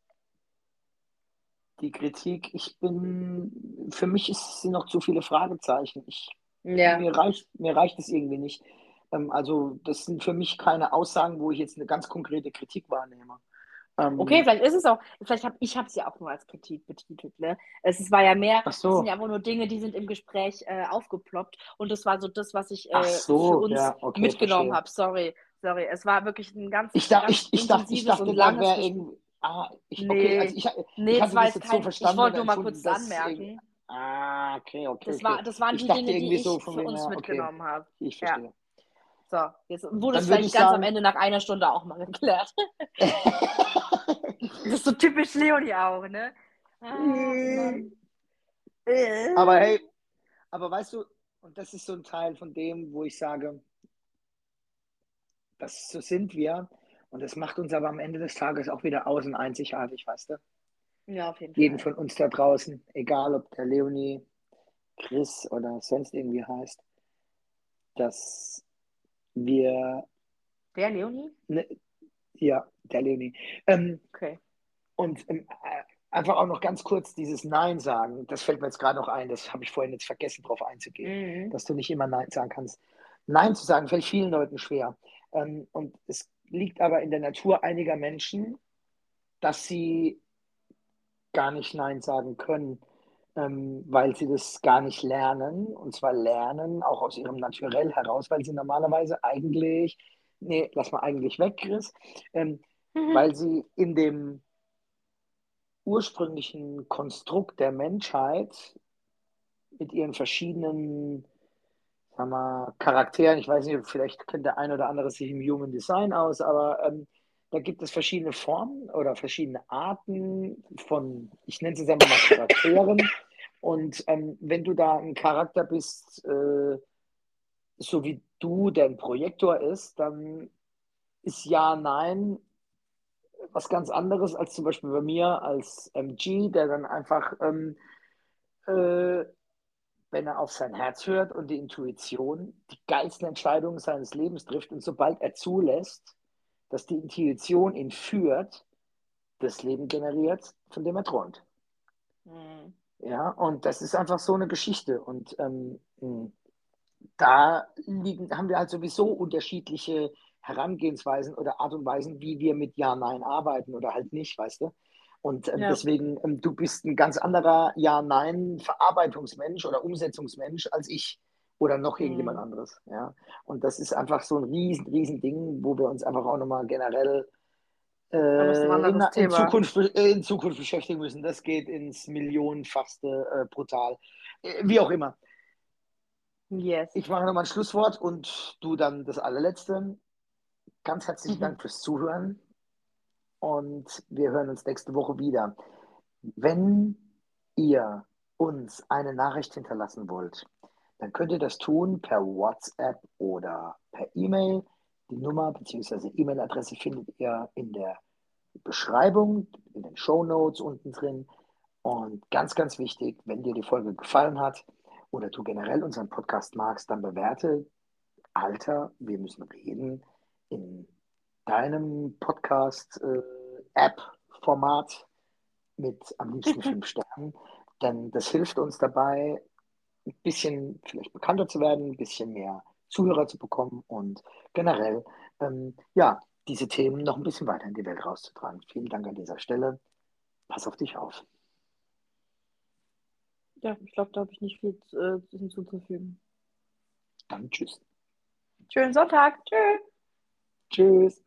die Kritik, ich bin, für mich ist, sind noch zu viele Fragezeichen. Ich, Ja. mir reicht, mir reicht es irgendwie nicht. Ähm, also, das sind für mich keine Aussagen, wo ich jetzt eine ganz konkrete Kritik wahrnehme. Ähm, Okay, vielleicht ist es auch, vielleicht habe ich es ja auch nur als Kritik betitelt, ne? Es, es war ja mehr, es so. sind ja einfach nur Dinge, die sind im Gespräch äh, aufgeploppt und das war so das, was ich äh, so, für uns ja, okay, mitgenommen habe. Sorry, sorry. Es war wirklich ein ganz, Ich, da, ganz ich, ich, dachte, ich dachte, und langes irgendwie. Ah, ich, Nee. okay, also ich, Nee, ich das war jetzt jetzt so kein, ich wollte nur mal empfunden, kurz anmerken. Ah, okay, okay. Das, war, das waren Ich die dachte Dinge, die ich so für wegen, uns ja, okay. mitgenommen habe. Ich Ja. verstehe. So, jetzt wurde es vielleicht ich ganz am Ende nach einer Stunde auch mal geklärt. [LAUGHS] Das ist so typisch Leonie auch, ne? Ah, aber hey, aber weißt du, und das ist so ein Teil von dem, wo ich sage, das so sind wir. Und das macht uns aber am Ende des Tages auch wieder außen einzigartig, weißt du? Ja, auf jeden Jeden Fall. von uns da draußen, egal ob der Leonie, Chris oder sonst irgendwie heißt, dass wir, Der Leonie? ne, ja, der Leonie, ähm, Okay. und ähm, äh, einfach auch noch ganz kurz dieses Nein sagen, das fällt mir jetzt gerade noch ein, das habe ich vorhin jetzt vergessen, drauf einzugehen, Mhm. dass du nicht immer Nein sagen kannst. Nein zu sagen fällt vielen Leuten schwer. Ähm, und es liegt aber in der Natur einiger Menschen, dass sie gar nicht Nein sagen können, ähm, weil sie das gar nicht lernen. Und zwar lernen auch aus ihrem Naturell heraus, weil sie normalerweise eigentlich, nee, lass mal eigentlich weg, Chris, ähm, Mhm. weil sie in dem ursprünglichen Konstrukt der Menschheit mit ihren verschiedenen sagen wir, Charakteren, ich weiß nicht, vielleicht kennt der ein oder andere sich im Human Design aus, aber ähm, da gibt es verschiedene Formen oder verschiedene Arten von, ich nenne es jetzt einfach mal Charakteren. Und ähm, wenn du da ein Charakter bist, äh, so wie du, der ein Projektor ist, dann ist Ja, Nein was ganz anderes als zum Beispiel bei mir als MG, der dann einfach, ähm, äh, wenn er auf sein Herz hört und die Intuition, die geilsten Entscheidungen seines Lebens trifft. Und sobald er zulässt, dass die Intuition ihn führt, das Leben generiert, von dem er träumt. Mhm. Ja, und das ist einfach so eine Geschichte. Und ähm, da liegen, haben wir halt sowieso unterschiedliche Herangehensweisen oder Art und Weisen, wie wir mit Ja, Nein arbeiten oder halt nicht, weißt du? Und ähm, Ja. deswegen, ähm, du bist ein ganz anderer Ja-Nein-Verarbeitungsmensch oder Umsetzungsmensch als ich oder noch irgendjemand Mhm. anderes. Ja? Und das ist einfach so ein riesen, riesen Ding, wo wir uns einfach auch nochmal generell äh, in, in. Zukunft, äh, in Zukunft beschäftigen müssen. Das geht ins Millionenfachste äh, brutal. Äh, wie auch immer. Yes. Ich mache nochmal ein Schlusswort und du dann das allerletzte. Ganz herzlichen Mhm. Dank fürs Zuhören und wir hören uns nächste Woche wieder. Wenn ihr uns eine Nachricht hinterlassen wollt, dann könnt ihr das tun per WhatsApp oder per E-Mail. Die Nummer bzw. E-Mail-Adresse findet ihr in der Beschreibung, in den Show Notes unten drin. Und ganz, ganz wichtig, wenn dir die Folge gefallen hat oder du generell unseren Podcast magst, dann bewerte Alter, wir müssen reden in deinem Podcast-App-Format mit am liebsten fünf Sternen, denn das hilft uns dabei, ein bisschen vielleicht bekannter zu werden, ein bisschen mehr Zuhörer zu bekommen und generell, ähm, ja, diese Themen noch ein bisschen weiter in die Welt rauszutragen. Vielen Dank an dieser Stelle. Pass auf dich auf. Ja, ich glaube, da habe ich nicht viel äh, hinzuzufügen. Dann tschüss. Schönen Sonntag. Tschüss. Tschüss.